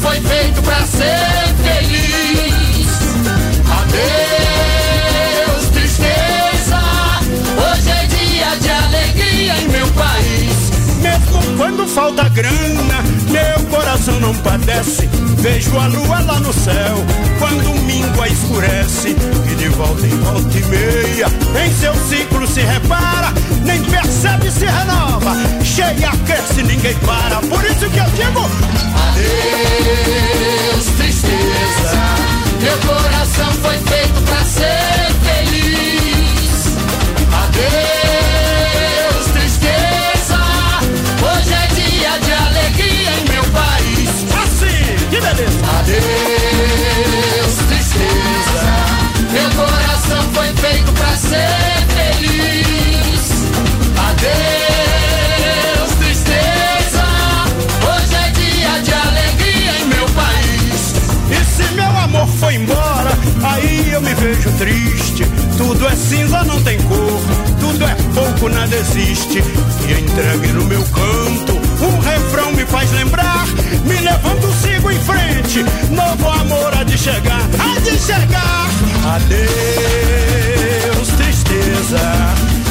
Foi feito pra ser falta grana, meu coração não padece. Vejo a lua lá no céu, quando míngua escurece. E de volta em volta e meia, em seu ciclo se repara, nem percebe se renova. Cheia cresce, ninguém para. Por isso que eu digo: Adeus, tristeza. Meu coração foi feito pra ser feliz. Adeus. Adeus, tristeza. Meu coração foi feito pra ser feliz. Adeus, tristeza. Hoje é dia de alegria em meu país. E se meu amor foi embora, aí eu me vejo triste. Tudo é cinza, não tem cor. Tudo é pouco, nada existe. E entregue no meu canto refrão me faz lembrar, me levando, sigo em frente. Novo amor há de chegar, há de chegar. Adeus, tristeza.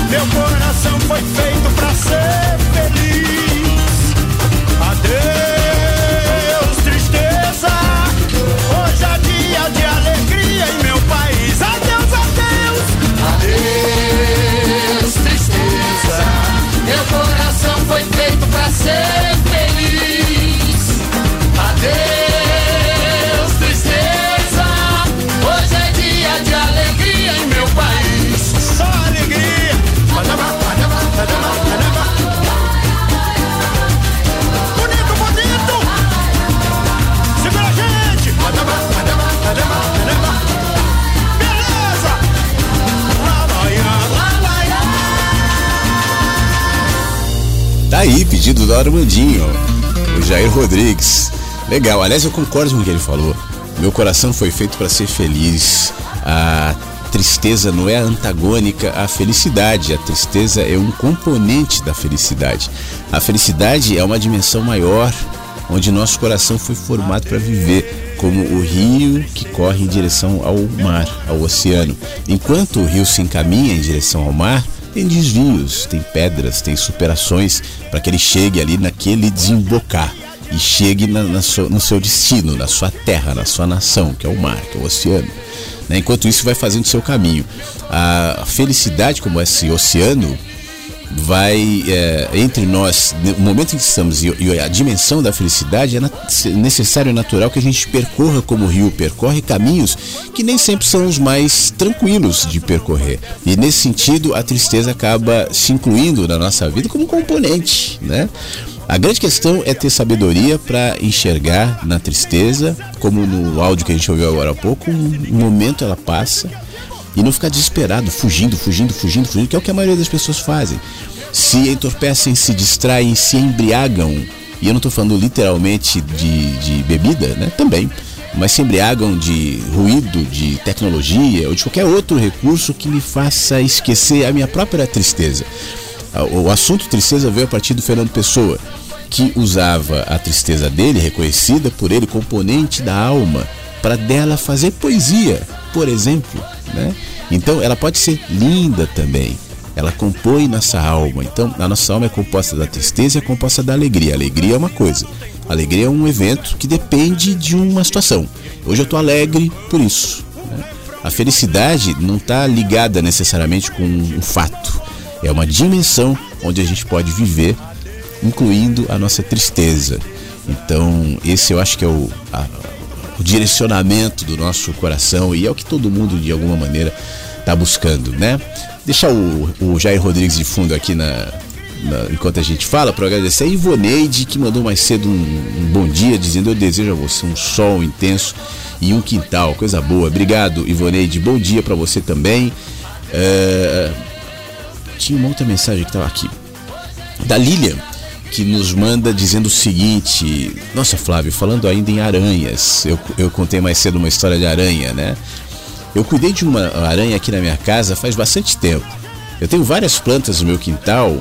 Meu coração foi feito pra ser feliz. Adeus, tristeza. Hoje é dia de alegria em meu país. Adeus, adeus. Adeus, tristeza. Meu coração foi feito pra ser. Adeus, tristeza. Hoje é dia de alegria em meu país. Só alegria. Bonito, bonito. Segura a gente. Beleza. Lá vai, lá vai. Tá aí, pedido do Armandinho, o Jair Rodrigues. Legal, aliás, eu concordo com o que ele falou. Meu coração foi feito para ser feliz. A tristeza não é antagônica à felicidade. A tristeza é um componente da felicidade. A felicidade é uma dimensão maior, onde nosso coração foi formado para viver, como o rio que corre em direção ao mar, ao oceano. Enquanto o rio se encaminha em direção ao mar, tem desvios, tem pedras, tem superações para que ele chegue ali naquele desembocar. E chegue na, na no seu destino, na sua terra, na sua nação, que é o mar, que é o oceano. Né? Enquanto isso, vai fazendo seu caminho. A felicidade, como esse oceano, vai é, entre nós, no momento em que estamos e, a dimensão da felicidade, é necessário e natural que a gente percorra como o rio percorre caminhos que nem sempre são os mais tranquilos de percorrer. E nesse sentido, a tristeza acaba se incluindo na nossa vida como componente, né? A grande questão é ter sabedoria para enxergar na tristeza, como no áudio que a gente ouviu agora há pouco, um momento ela passa e não ficar desesperado, fugindo, fugindo, fugindo, fugindo, que é o que a maioria das pessoas fazem. Se entorpecem, se distraem, se embriagam, e eu não estou falando literalmente de, de bebida, né? Também mas se embriagam de ruído, de tecnologia ou de qualquer outro recurso que me faça esquecer a minha própria tristeza. O assunto tristeza veio a partir do Fernando Pessoa, que usava a tristeza dele, reconhecida por ele, componente da alma, para dela fazer poesia, por exemplo. Né? Então ela pode ser linda também. Ela compõe nossa alma. Então a nossa alma é composta da tristeza e é composta da alegria. Alegria é uma coisa. Alegria é um evento que depende de uma situação. Hoje eu estou alegre por isso. Né? A felicidade não está ligada necessariamente com um fato. É uma dimensão onde a gente pode viver incluindo a nossa tristeza. Então, esse eu acho que é o, a, o direcionamento do nosso coração e é o que todo mundo, de alguma maneira, está buscando, né? Deixar o, o Jair Rodrigues de fundo aqui na, enquanto a gente fala, para agradecer a Ivoneide, que mandou mais cedo um, um, bom dia, dizendo: Eu desejo a você um sol intenso e um quintal, coisa boa. Obrigado, Ivoneide. Bom dia para você também. Uh, tinha uma outra mensagem que estava aqui. Da Lilian que nos manda dizendo o seguinte: Nossa, Flávio, falando ainda em aranhas, eu, eu contei mais cedo uma história de aranha, né? Eu cuidei de uma aranha aqui na minha casa faz bastante tempo. Eu tenho várias plantas no meu quintal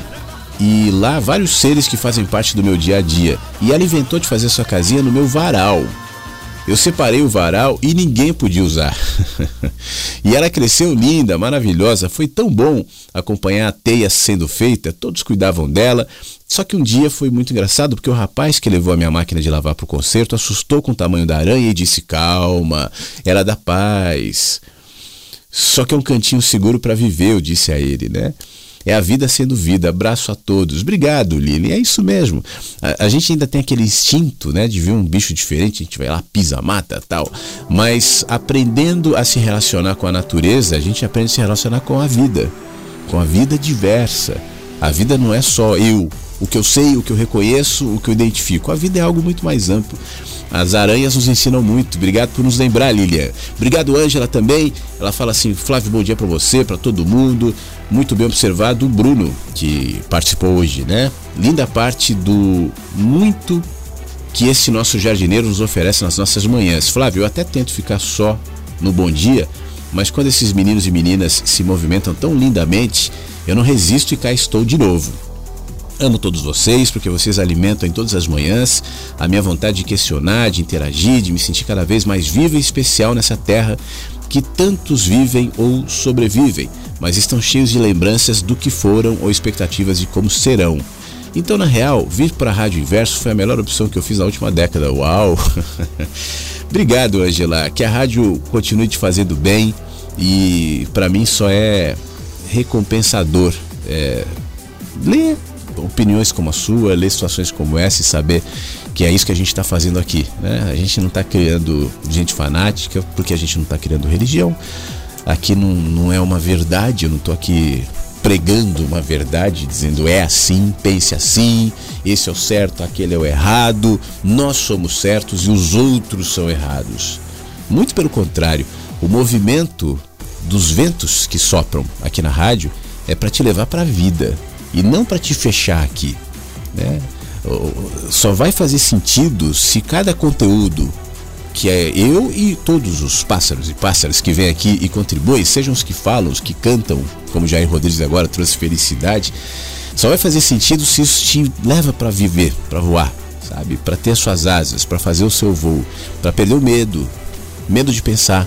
e lá vários seres que fazem parte do meu dia a dia. E ela inventou de fazer sua casinha no meu varal. Eu separei o varal e ninguém podia usar. <laughs> e ela cresceu linda, maravilhosa. Foi tão bom acompanhar a teia sendo feita, todos cuidavam dela. Só que um dia foi muito engraçado porque o rapaz que levou a minha máquina de lavar para o concerto assustou com o tamanho da aranha e disse: Calma, ela dá paz. Só que é um cantinho seguro para viver, eu disse a ele, né? É a vida sendo vida. Abraço a todos. Obrigado, Lili. É isso mesmo. A, a, gente ainda tem aquele instinto, né, de ver um bicho diferente, a gente vai lá, pisa, mata, tal. Mas aprendendo a se relacionar com a natureza, a gente aprende a se relacionar com a vida, com a vida diversa. A vida não é só eu, o que eu sei, o que eu reconheço, o que eu identifico. A vida é algo muito mais amplo. As aranhas nos ensinam muito. Obrigado por nos lembrar, Lilian. Obrigado, Ângela, também. Ela fala assim: Flávio, bom dia para você, para todo mundo. Muito bem observado o Bruno, que participou hoje, né? Linda parte do muito que esse nosso jardineiro nos oferece nas nossas manhãs. Flávio, eu até tento ficar só no bom dia, mas quando esses meninos e meninas se movimentam tão lindamente, eu não resisto e cá estou de novo. Amo todos vocês porque vocês alimentam em todas as manhãs a minha vontade de questionar, de interagir, de me sentir cada vez mais viva e especial nessa terra que tantos vivem ou sobrevivem, mas estão cheios de lembranças do que foram ou expectativas de como serão. Então, na real, vir para a Rádio Inverso foi a melhor opção que eu fiz na última década. Uau! <laughs> Obrigado, Angela. Que a rádio continue te fazendo bem e para mim só é recompensador é, ler opiniões como a sua, ler situações como essa e saber que é isso que a gente está fazendo aqui. Né? A gente não está criando gente fanática porque a gente não está criando religião. Aqui não, não é uma verdade, eu não estou aqui pregando uma verdade, dizendo é assim, pense assim, esse é o certo, aquele é o errado, nós somos certos e os outros são errados. Muito pelo contrário, o movimento dos ventos que sopram aqui na rádio é para te levar para a vida e não para te fechar aqui. Né? Só vai fazer sentido se cada conteúdo que é eu e todos os pássaros e pássaras que vêm aqui e contribuem, sejam os que falam, os que cantam, como Jair Rodrigues agora trouxe felicidade, só vai fazer sentido se isso te leva para viver, para voar, sabe? Para ter as suas asas, para fazer o seu voo, para perder o medo, medo de pensar,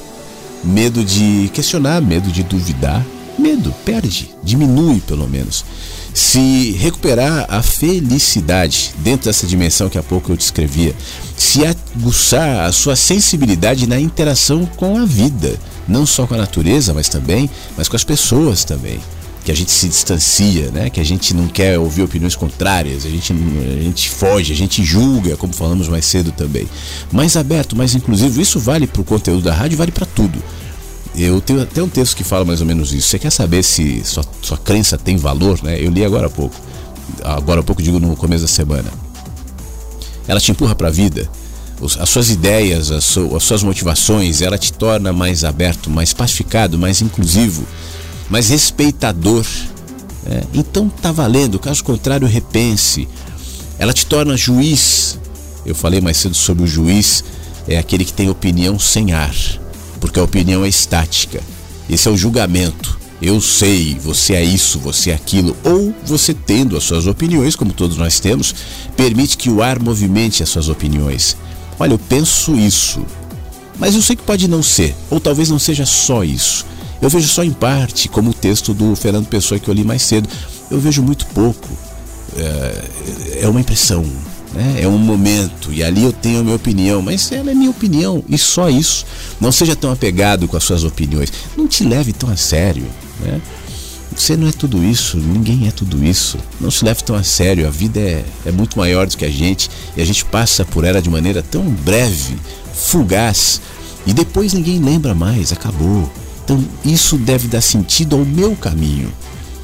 medo de questionar, medo de duvidar, medo, perde, diminui pelo menos. Se recuperar a felicidade dentro dessa dimensão que há pouco eu descrevia, se aguçar a sua sensibilidade na interação com a vida, não só com a natureza, mas também, mas com as pessoas também. Que a gente se distancia, né? Que a gente não quer ouvir opiniões contrárias, a gente, a gente foge, a gente julga, como falamos mais cedo também. Mais aberto, mais inclusivo, isso vale para o conteúdo da rádio, vale para tudo. Eu tenho até um texto que fala mais ou menos isso. Você quer saber se sua, sua crença tem valor, né? Eu li agora há pouco. Agora há pouco digo no começo da semana. Ela te empurra para a vida. As suas ideias, as, as suas motivações, ela te torna mais aberto, mais pacificado, mais inclusivo, mais respeitador. Né? Então tá valendo. Caso contrário, repense. Ela te torna juiz. Eu falei mais cedo sobre o juiz, é aquele que tem opinião sem ar porque a opinião é estática. Esse é o julgamento. Eu sei, você é isso, você é aquilo, ou você tendo as suas opiniões, como todos nós temos, permite que o ar movimente as suas opiniões. Olha, eu penso isso, mas eu sei que pode não ser, ou talvez não seja só isso. Eu vejo só em parte, como o texto do Fernando Pessoa que eu li mais cedo. Eu vejo muito pouco. É, é uma impressão, né? É um momento e ali eu tenho a minha opinião, mas ela é minha opinião e só isso. Não seja tão apegado com as suas opiniões. Não te leve tão a sério. Né? Você não é tudo isso, ninguém é tudo isso. Não se leve tão a sério, a vida é, é muito maior do que a gente e a gente passa por ela de maneira tão breve, fugaz e depois ninguém lembra mais, acabou. Então isso deve dar sentido ao meu caminho,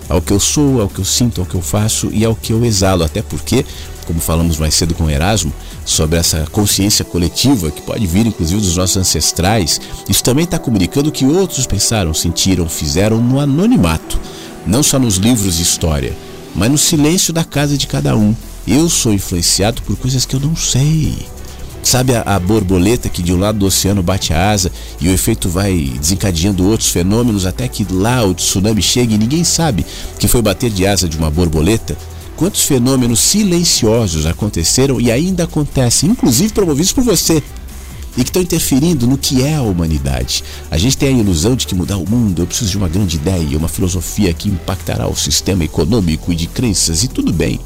ao que eu sou, ao que eu sinto, ao que eu faço e ao que eu exalo, até porque como falamos mais cedo com Erasmo, sobre essa consciência coletiva que pode vir inclusive dos nossos ancestrais, isso também está comunicando o que outros pensaram, sentiram, fizeram no anonimato, não só nos livros de história, mas no silêncio da casa de cada um. Eu sou influenciado por coisas que eu não sei. Sabe a, a, borboleta que de um lado do oceano bate a asa e o efeito vai desencadeando outros fenômenos até que lá o tsunami chega e ninguém sabe que foi bater de asa de uma borboleta? Quantos fenômenos silenciosos aconteceram e ainda acontecem, inclusive promovidos por você, e que estão interferindo no que é a humanidade. A gente tem a ilusão de que mudar o mundo, eu preciso de uma grande ideia, uma filosofia que impactará o sistema econômico e de crenças, e tudo bem.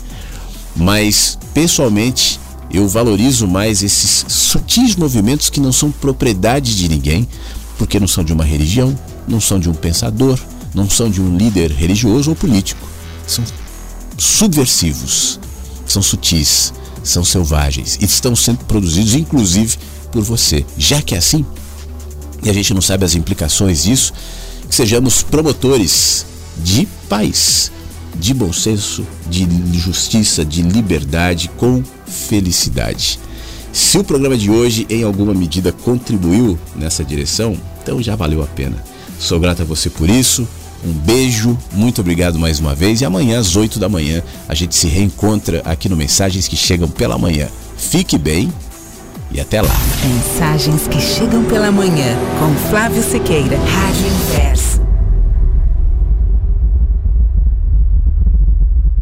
Mas, pessoalmente, eu valorizo mais esses sutis movimentos que não são propriedade de ninguém, porque não são de uma religião, não são de um pensador, não são de um líder religioso ou político. São subversivos, são sutis, são selvagens e estão sendo produzidos inclusive por você. Já que é assim, e a gente não sabe as implicações disso, que sejamos promotores de paz, de bom senso, de justiça, de liberdade com felicidade. Se o programa de hoje em alguma medida contribuiu nessa direção, então já valeu a pena. Sou grato a você por isso. Um beijo, muito obrigado mais uma vez e amanhã às 8 da manhã a gente se reencontra aqui no Mensagens que Chegam pela Manhã. Fique bem e até lá. Mensagens que Chegam pela Manhã com Flávio Sequeira, Rádio Inverso.